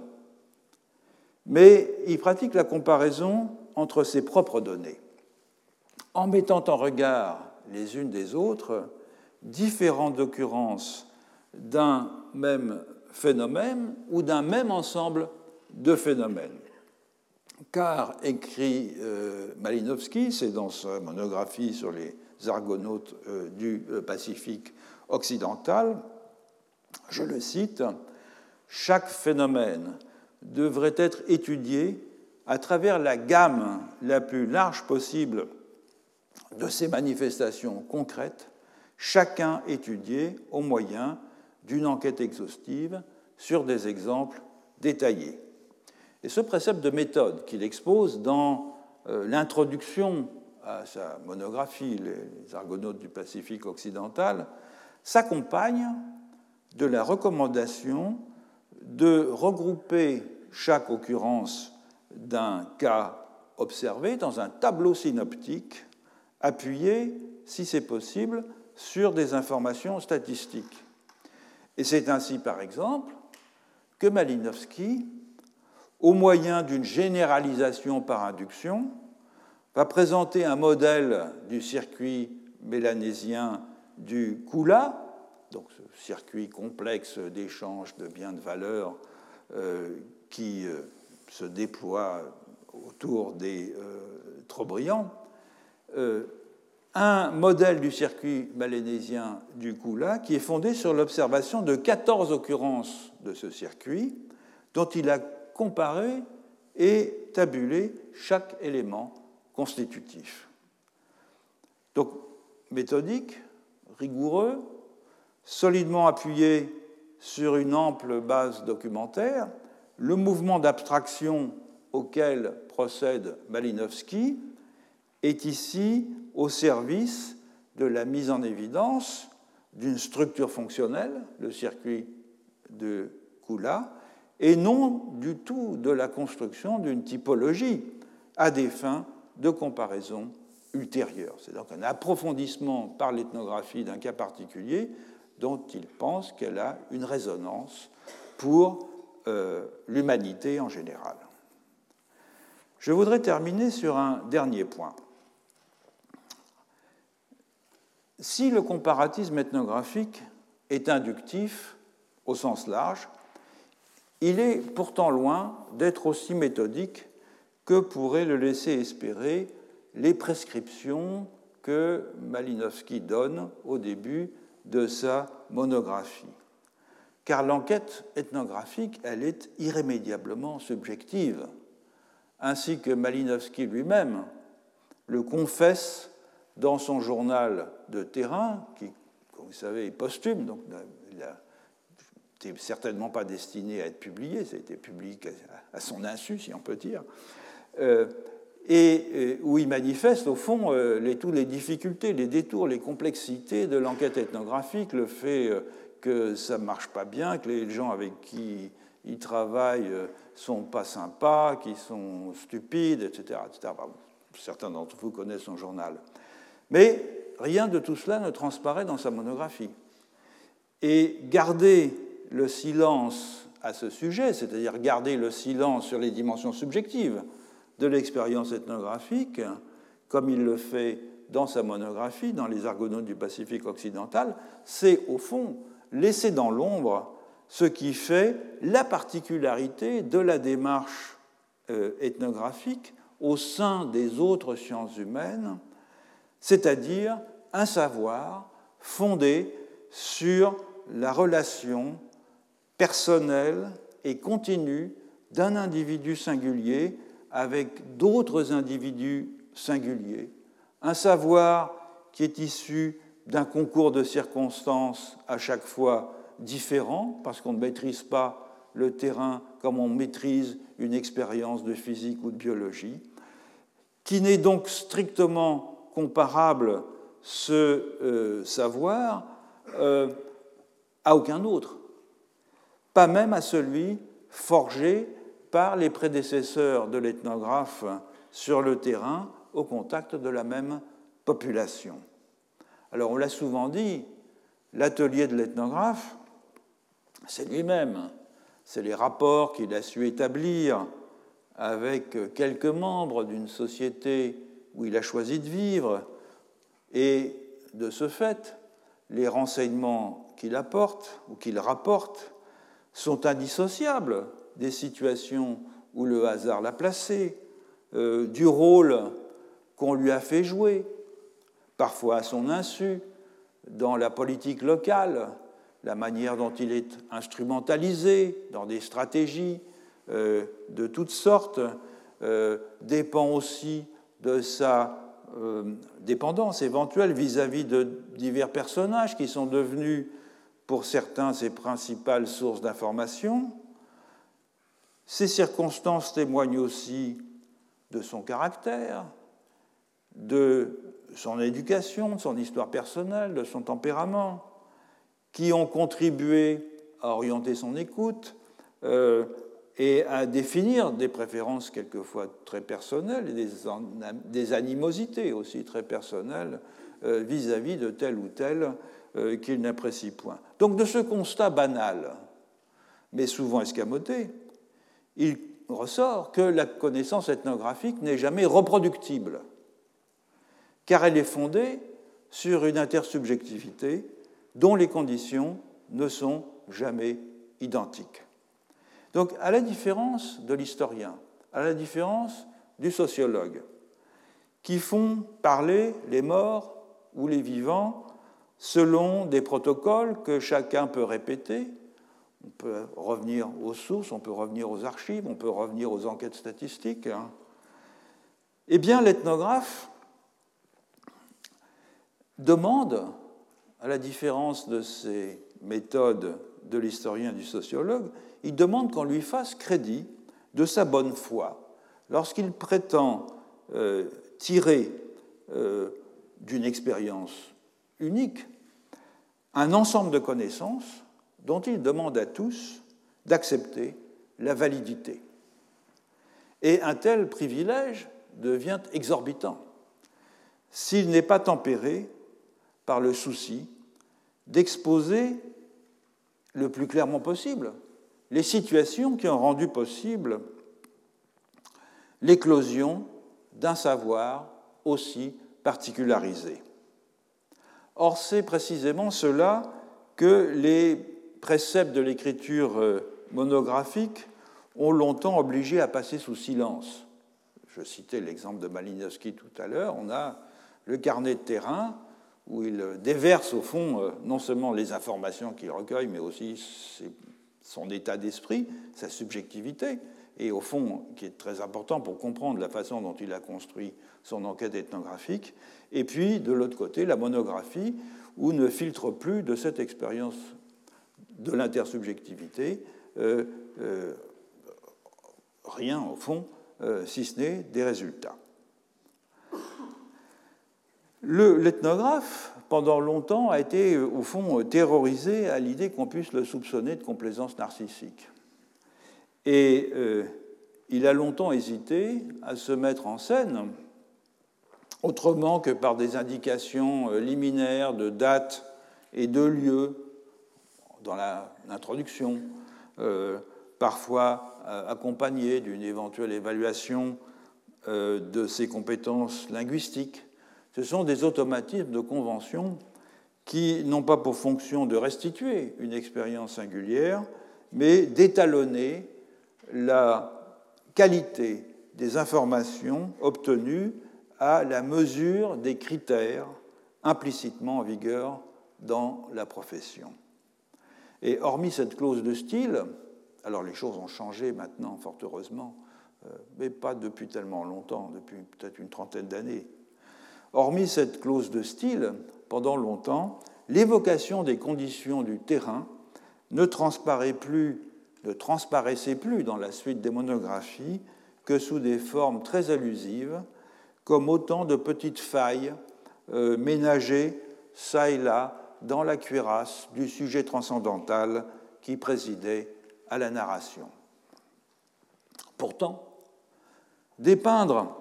Mais il pratique la comparaison entre ses propres données, en mettant en regard les unes des autres différentes occurrences d'un même phénomène ou d'un même ensemble de phénomènes. Car, écrit euh, Malinowski, c'est dans sa monographie sur les argonautes euh, du euh, Pacifique occidental, je le cite, chaque phénomène devrait être étudié à travers la gamme la plus large possible de ces manifestations concrètes, chacun étudié au moyen d'une enquête exhaustive sur des exemples détaillés. Et ce précepte de méthode qu'il expose dans euh, l'introduction à sa monographie, Les Argonautes du Pacifique occidental, s'accompagne de la recommandation de regrouper chaque occurrence d'un cas observé dans un tableau synoptique appuyé, si c'est possible, sur des informations statistiques. Et c'est ainsi, par exemple, que Malinowski, au moyen d'une généralisation par induction, va présenter un modèle du circuit mélanésien du Kula, donc ce circuit complexe d'échange de biens de valeur euh, qui euh, se déploie autour des euh, euh, un modèle du circuit malénésien du Kula qui est fondé sur l'observation de 14 occurrences de ce circuit, dont il a comparé et tabulé chaque élément constitutif. Donc, méthodique, rigoureux, solidement appuyé sur une ample base documentaire, le mouvement d'abstraction auquel procède Malinowski est ici au service de la mise en évidence d'une structure fonctionnelle, le circuit de Kula, et non du tout de la construction d'une typologie à des fins de comparaison ultérieure. C'est donc un approfondissement par l'ethnographie d'un cas particulier dont il pense qu'elle a une résonance pour euh, l'humanité en général. Je voudrais terminer sur un dernier point. Si le comparatisme ethnographique est inductif au sens large, il est pourtant loin d'être aussi méthodique que pourraient le laisser espérer les prescriptions que Malinowski donne au début de sa monographie. Car l'enquête ethnographique, elle est irrémédiablement subjective, ainsi que Malinowski lui-même le confesse dans son journal de terrain, qui, comme vous savez, est posthume, donc il n'était certainement pas destiné à être publié, ça a été publié à son insu, si on peut dire, euh, et où il manifeste, au fond, euh, les, toutes les difficultés, les détours, les complexités de l'enquête ethnographique, le fait euh, que ça ne marche pas bien, que les gens avec qui il travaille ne sont pas sympas, qu'ils sont stupides, etc. etc. certains d'entre vous connaissent son journal. Mais rien de tout cela ne transparaît dans sa monographie. Et garder le silence à ce sujet, c'est-à-dire garder le silence sur les dimensions subjectives de l'expérience ethnographique, comme il le fait dans sa monographie, dans les Argonautes du Pacifique occidental, c'est au fond laisser dans l'ombre ce qui fait la particularité de la démarche euh, ethnographique au sein des autres sciences humaines, c'est-à-dire un savoir fondé sur la relation personnelle et continue d'un individu singulier avec d'autres individus singuliers, un savoir qui est issu d'un concours de circonstances à chaque fois différent, parce qu'on ne maîtrise pas le terrain comme on maîtrise une expérience de physique ou de biologie, qui n'est donc strictement comparable ce euh, savoir euh, à aucun autre, pas même à celui forgé par les prédécesseurs de l'ethnographe sur le terrain au contact de la même population. Alors on l'a souvent dit, l'atelier de l'ethnographe, c'est lui-même, c'est les rapports qu'il a su établir avec quelques membres d'une société où il a choisi de vivre, et de ce fait, les renseignements qu'il apporte ou qu'il rapporte sont indissociables des situations où le hasard l'a placé, euh, du rôle qu'on lui a fait jouer, parfois à son insu, dans la politique locale, la manière dont il est instrumentalisé dans des stratégies euh, de toutes sortes, euh, dépend aussi de sa dépendance éventuelle vis-à-vis de divers personnages qui sont devenus, pour certains, ses principales sources d'information. Ces circonstances témoignent aussi de son caractère, de son éducation, de son histoire personnelle, de son tempérament, qui ont contribué à orienter son écoute euh, et à définir des préférences quelquefois très personnelles et des, animosités aussi très personnelles euh, vis-à-vis de tel ou tel euh, qu'il n'apprécie point. Donc de ce constat banal, mais souvent escamoté, il ressort que la connaissance ethnographique n'est jamais reproductible, car elle est fondée sur une intersubjectivité dont les conditions ne sont jamais identiques. Donc, à la différence de l'historien, à la différence du sociologue, qui font parler les morts ou les vivants selon des protocoles que chacun peut répéter, on peut revenir aux sources, on peut revenir aux archives, on peut revenir aux enquêtes statistiques. Hein. Eh bien, l'ethnographe demande, à la différence de ces méthodes de l'historien et du sociologue, il demande qu'on lui fasse crédit de sa bonne foi lorsqu'il prétend euh, tirer euh, d'une expérience unique un ensemble de connaissances dont il demande à tous d'accepter la validité. Et un tel privilège devient exorbitant s'il n'est pas tempéré par le souci d'exposer le plus clairement possible les situations qui ont rendu possible l'éclosion d'un savoir aussi particularisé. Or, c'est précisément cela que les préceptes de l'écriture euh, monographique ont longtemps obligé à passer sous silence. Je citais l'exemple de Malinowski tout à l'heure. On a le carnet de terrain où il déverse au fond euh, non seulement les informations qu'il recueille, mais aussi son état d'esprit, sa subjectivité, et au fond, qui est très important pour comprendre la façon dont il a construit son enquête ethnographique. Et puis, de l'autre côté, la monographie, où ne filtre plus de cette expérience de l'intersubjectivité, euh, euh, rien au fond, euh, si ce n'est des résultats. L'ethnographe, pendant longtemps, a été au fond terrorisé à l'idée qu'on puisse le soupçonner de complaisance narcissique. Et il a longtemps hésité à se mettre en scène autrement que par des indications liminaires de date et de lieu dans l'introduction, euh, parfois euh, accompagné d'une éventuelle évaluation euh, de ses compétences linguistiques. Ce sont des automatismes de convention qui n'ont pas pour fonction de restituer une expérience singulière, mais d'étalonner la qualité des informations obtenues à la mesure des critères implicitement en vigueur dans la profession. Et hormis cette clause de style, alors les choses ont changé maintenant, fort heureusement, euh, mais pas depuis tellement longtemps, depuis peut-être une trentaine d'années. Hormis cette clause de style, pendant longtemps, l'évocation des conditions du terrain ne transparaissait plus dans la suite des monographies que sous des formes très allusives, comme autant de petites failles euh, ménagées çà et là dans la cuirasse du sujet transcendantal qui présidait à la narration. Pourtant, dépeindre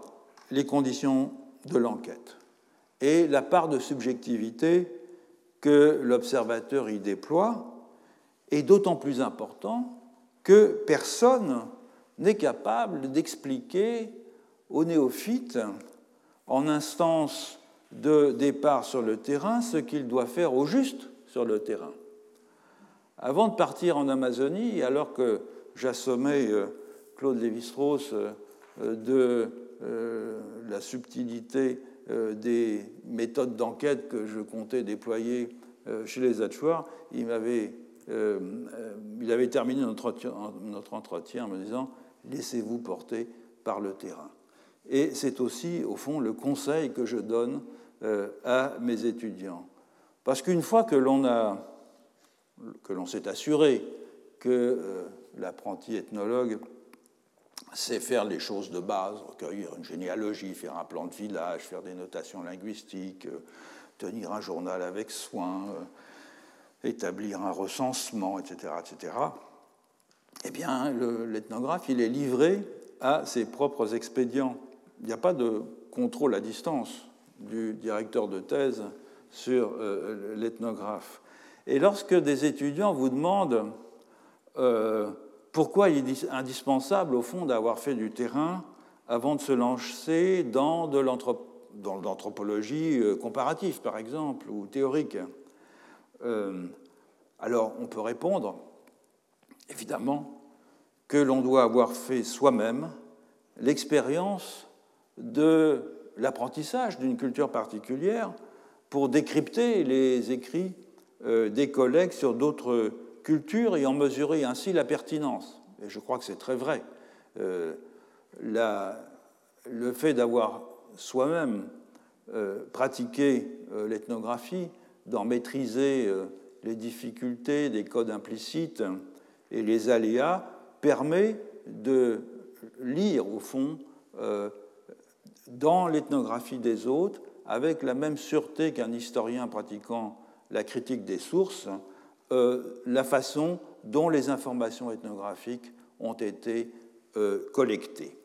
les conditions de l'enquête et la part de subjectivité que l'observateur y déploie est d'autant plus important que personne n'est capable d'expliquer aux néophytes, en instance de départ sur le terrain ce qu'il doit faire au juste sur le terrain. Avant de partir en Amazonie, alors que j'assommais Claude Lévi-Strauss de la subtilité des méthodes d'enquête que je comptais déployer chez les Hatchoirs, il m'avait il avait terminé notre entretien en me disant Laissez-vous porter par le terrain. Et c'est aussi, au fond, le conseil que je donne euh, à mes étudiants. Parce qu'une fois que l'on s'est assuré que euh, l'apprenti ethnologue sait faire les choses de base, recueillir une généalogie, faire un plan de village, faire des notations linguistiques, euh, tenir un journal avec soin, établir un recensement, etc., etc., eh bien, l'ethnographe, il est livré à ses propres expédients. Il n'y a pas de contrôle à distance du directeur de thèse sur euh, l'ethnographe. Et lorsque des étudiants vous demandent euh, pourquoi il est indispensable, au fond, d'avoir fait du terrain avant de se lancer dans l'anthropologie euh, comparative, par exemple, ou théorique, alors on peut répondre, évidemment, que l'on doit avoir fait soi-même l'expérience de l'apprentissage d'une culture particulière pour décrypter les écrits euh, des collègues sur d'autres cultures et en mesurer ainsi la pertinence. Et je crois que c'est très vrai. Euh, le fait d'avoir soi-même euh, pratiqué l'ethnographie, d'en maîtriser les difficultés des codes implicites et les aléas, permet de lire, au fond, dans l'ethnographie des autres, avec la même sûreté qu'un historien pratiquant la critique des sources, euh, la façon dont les informations ethnographiques ont été euh, collectées.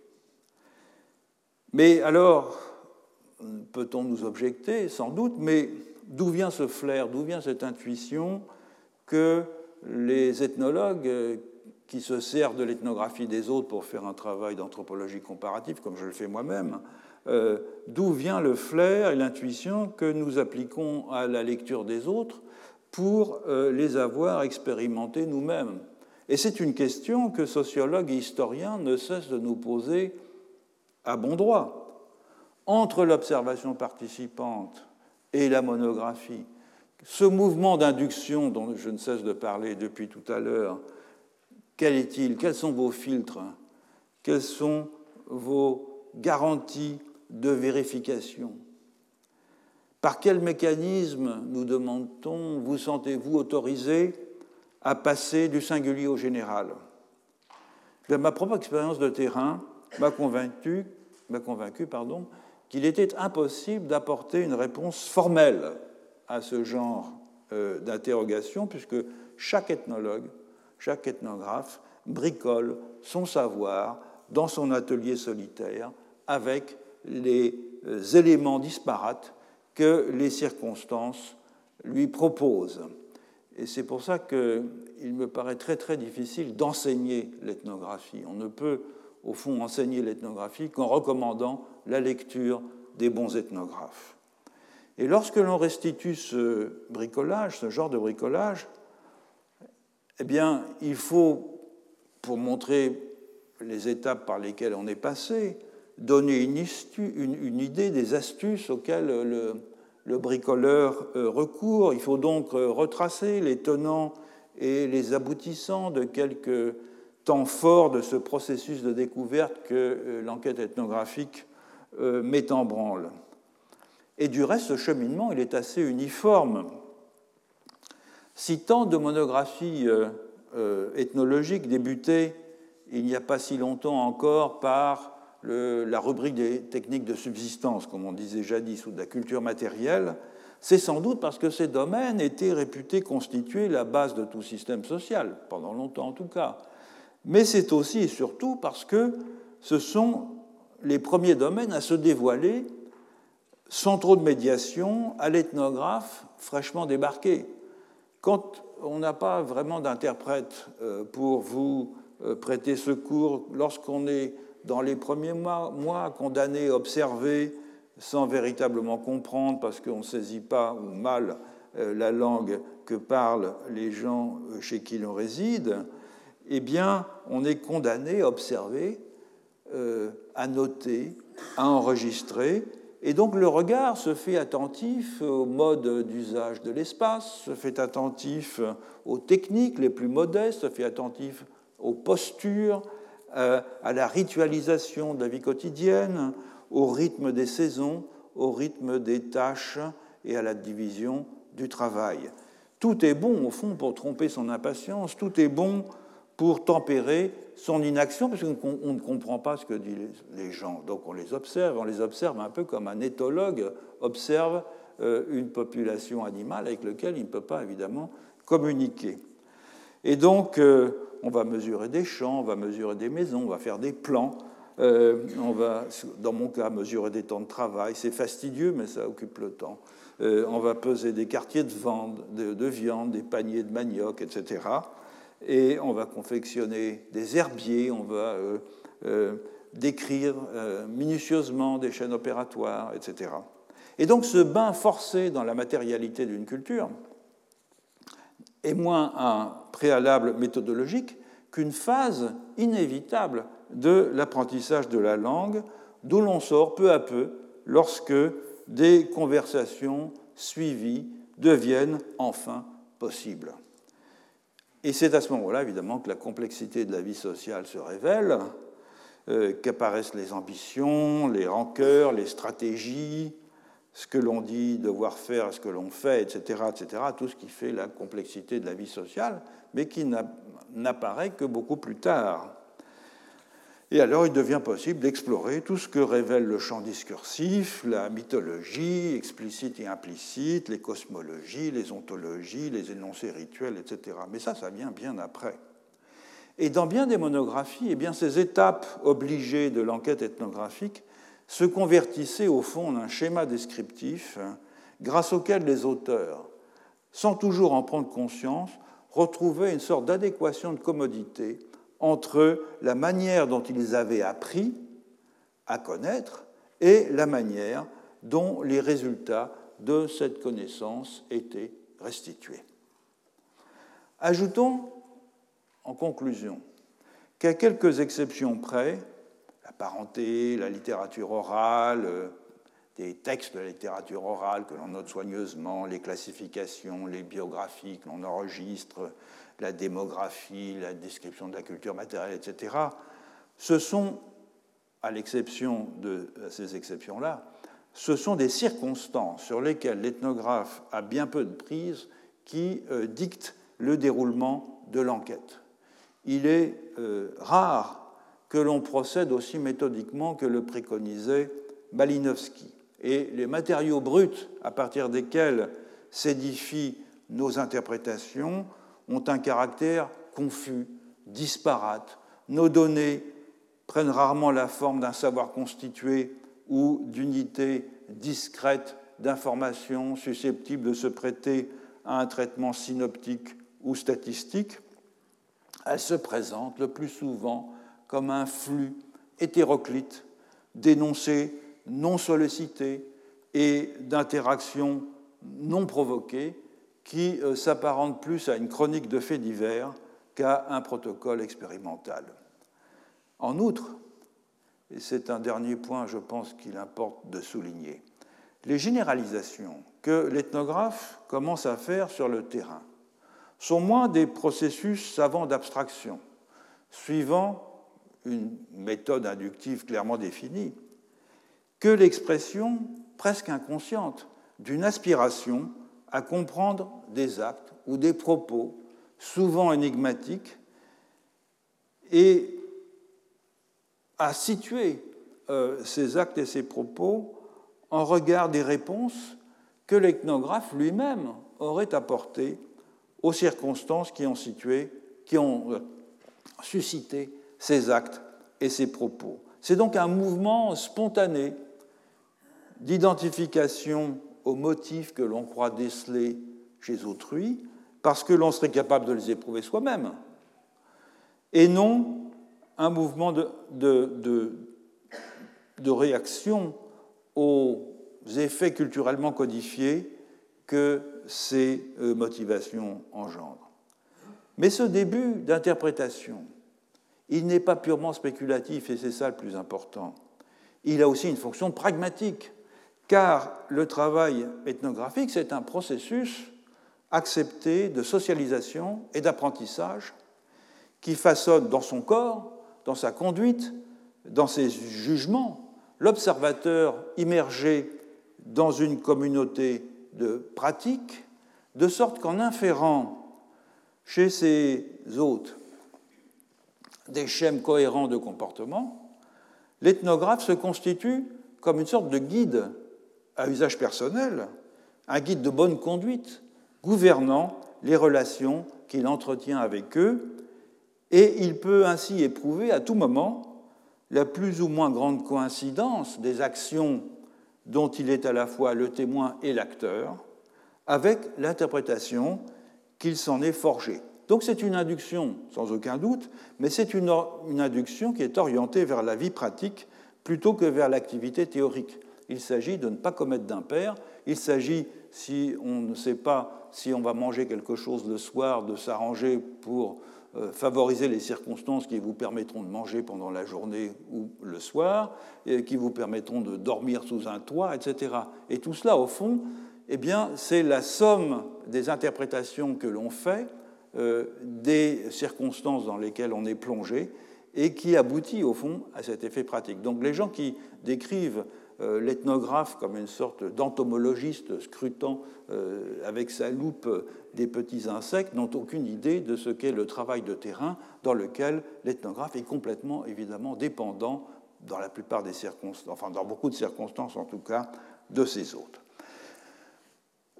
Mais alors, peut-on nous objecter? Sans doute, mais d'où vient ce flair, d'où vient cette intuition que les ethnologues euh, qui se servent de l'ethnographie des autres pour faire un travail d'anthropologie comparative, comme je le fais moi-même, d'où vient le flair et l'intuition que nous appliquons à la lecture des autres pour euh, les avoir expérimentés nous-mêmes. Et c'est une question que sociologues et historiens ne cessent de nous poser à bon droit. Entre l'observation participante et la monographie, ce mouvement d'induction dont je ne cesse de parler depuis tout à l'heure, quel est-il? Quels sont vos filtres? Quelles sont vos garanties de vérification? Par quel mécanisme, nous demande-t-on, vous sentez-vous autorisé à passer du singulier au général? Ma propre expérience de terrain m'a convaincu, convaincu pardon, qu'il était impossible d'apporter une réponse formelle à ce genre euh, d'interrogation, puisque chaque ethnologue, chaque ethnographe bricole son savoir dans son atelier solitaire avec les euh, éléments disparates que les circonstances lui proposent. Et c'est pour ça qu'il me paraît très très difficile d'enseigner l'ethnographie. On ne peut au fond enseigner l'ethnographie qu'en recommandant la lecture des bons ethnographes. Et lorsque l'on restitue ce bricolage, ce genre de bricolage, eh bien, il faut, pour montrer les étapes par lesquelles on est passé, donner une, idée des astuces auxquelles le, bricoleur euh, recourt. Il faut donc euh, retracer les tenants et les aboutissants de quelques temps forts de ce processus de découverte que euh, l'enquête ethnographique met en branle. Et du reste, ce cheminement, il est assez uniforme. Si tant de monographies ethnologiques débutaient il n'y a pas si longtemps encore par la rubrique des techniques de subsistance, comme on disait jadis, ou de la culture matérielle, c'est sans doute parce que ces domaines étaient réputés constituer la base de tout système social, pendant longtemps en tout cas. Mais c'est aussi et surtout parce que ce sont les premiers domaines à se dévoiler sans trop de médiation à l'ethnographe fraîchement débarqué. Quand on n'a pas vraiment d'interprète euh, pour vous euh, prêter secours, lorsqu'on est dans les premiers mois, mois condamnés, observer, sans véritablement comprendre, parce qu'on ne saisit pas ou mal la langue que parlent les gens chez qui l'on réside, eh bien, on est condamné à observer, à noter, à enregistrer, et donc le regard se fait attentif au mode d'usage de l'espace, se fait attentif aux techniques les plus modestes, se fait attentif aux postures, euh, à la ritualisation de la vie quotidienne, au rythme des saisons, au rythme des tâches et à la division du travail. Tout est bon, au fond, pour tromper son impatience, tout est bon pour tempérer son inaction, parce qu'on ne comprend pas ce que disent les gens. Donc on les observe, on les observe un peu comme un éthologue observe euh, une population animale avec laquelle il ne peut pas évidemment communiquer. Et donc euh, on va mesurer des champs, on va mesurer des maisons, on va faire des plans, euh, on va, dans mon cas, mesurer des temps de travail. C'est fastidieux, mais ça occupe le temps. on va peser des quartiers de, viande, des paniers de manioc, etc et on va confectionner des herbiers, on va euh, euh, décrire euh, minutieusement des chaînes opératoires, etc. Et donc ce bain forcé dans la matérialité d'une culture est moins un préalable méthodologique qu'une phase inévitable de l'apprentissage de la langue, d'où l'on sort peu à peu lorsque des conversations suivies deviennent enfin possibles. Et c'est à ce moment-là, évidemment, que la complexité de la vie sociale se révèle, euh, qu'apparaissent les ambitions, les rancœurs, les stratégies, ce que l'on dit devoir faire, ce que l'on fait, etc., etc., tout ce qui fait la complexité de la vie sociale, mais qui n'apparaît que beaucoup plus tard. Et alors il devient possible d'explorer tout ce que révèle le champ discursif, la mythologie explicite et implicite, les cosmologies, les ontologies, les énoncés rituels, etc. Mais ça, ça vient bien après. Et dans bien des monographies, eh bien, ces étapes obligées de l'enquête ethnographique se convertissaient au fond en un schéma descriptif grâce auquel les auteurs, sans toujours en prendre conscience, retrouvaient une sorte d'adéquation de commodité entre la manière dont ils avaient appris à connaître et la manière dont les résultats de cette connaissance étaient restitués. Ajoutons en conclusion qu'à quelques exceptions près, parenté, la littérature orale, des textes de la littérature orale que l'on note soigneusement, les classifications, les biographies que l'on enregistre, la démographie, la description de la culture matérielle, etc., ce sont, à l'exception de ces exceptions-là, ce sont des circonstances sur lesquelles l'ethnographe a bien peu de prise qui euh, dictent le déroulement de l'enquête. Il est euh, rare que l'on procède aussi méthodiquement que le préconisait Malinowski. Et les matériaux bruts à partir desquels s'édifient nos interprétations ont un caractère confus, disparate. Nos données prennent rarement la forme d'un savoir constitué ou d'unités discrètes d'informations susceptibles de se prêter à un traitement synoptique ou statistique. Elles se présentent le plus souvent comme un flux hétéroclite d'énoncés non sollicités et d'interactions non provoquées qui euh, s'apparente plus à une chronique de faits divers qu'à un protocole expérimental. En outre, et c'est un dernier point, je pense qu'il importe de souligner, les généralisations que l'ethnographe commence à faire sur le terrain sont moins des processus savants d'abstraction, suivant une méthode inductive clairement définie, que l'expression presque inconsciente d'une aspiration à comprendre des actes ou des propos souvent énigmatiques et à situer euh, ces actes et ces propos en regard des réponses que l'ethnographe lui-même aurait apportées aux circonstances qui ont situé, qui ont euh, suscité ces actes et ces propos. C'est donc un mouvement spontané d'identification aux motifs que l'on croit déceler chez autrui, parce que l'on serait capable de les éprouver soi-même, et non un mouvement de, de, de, réaction aux effets culturellement codifiés que ces euh, motivations engendrent. Mais ce début d'interprétation, il n'est pas purement spéculatif, et c'est ça le plus important. Il a aussi une fonction pragmatique, car le travail ethnographique, c'est un processus accepté de socialisation et d'apprentissage qui façonne dans son corps, dans sa conduite, dans ses jugements, l'observateur immergé dans une communauté de pratiques, de sorte qu'en inférant chez ses hôtes des schèmes cohérents de comportement, l'ethnographe se constitue comme une sorte de guide à usage personnel, un guide de bonne conduite, gouvernant les relations qu'il entretient avec eux, et il peut ainsi éprouver à tout moment la plus ou moins grande coïncidence des actions dont il est à la fois le témoin et l'acteur, avec l'interprétation qu'il s'en est forgé. Donc c'est une induction, sans aucun doute, mais c'est une, une, induction qui est orientée vers la vie pratique plutôt que vers l'activité théorique. Il s'agit de ne pas commettre d'impair, il s'agit, si on ne sait pas si on va manger quelque chose le soir, de s'arranger pour euh, favoriser les circonstances qui vous permettront de manger pendant la journée ou le soir, qui vous permettront de dormir sous un toit, etc. Et tout cela, au fond, eh c'est la somme des interprétations que l'on fait des circonstances dans lesquelles on est plongé et qui aboutit au fond à cet effet pratique. Donc les gens qui décrivent euh, l'ethnographe comme une sorte d'entomologiste scrutant euh, avec sa loupe des petits insectes n'ont aucune idée de ce qu'est le travail de terrain dans lequel l'ethnographe est complètement évidemment dépendant dans la plupart des circonstances, enfin dans beaucoup de circonstances en tout cas, de ses hôtes.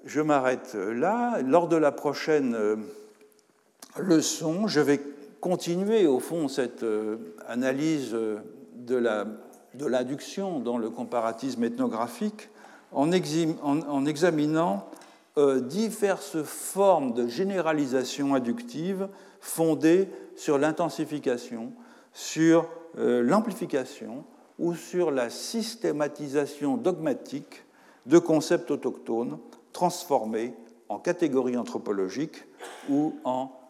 Je m'arrête là. Lors de la prochaine leçon, je vais continuer au fond cette euh, analyse euh, de l'induction dans le comparatisme ethnographique en, examinant euh, diverses formes de généralisation inductive fondées sur l'intensification, sur l'amplification ou sur la systématisation dogmatique de concepts autochtones transformés en catégories anthropologiques ou en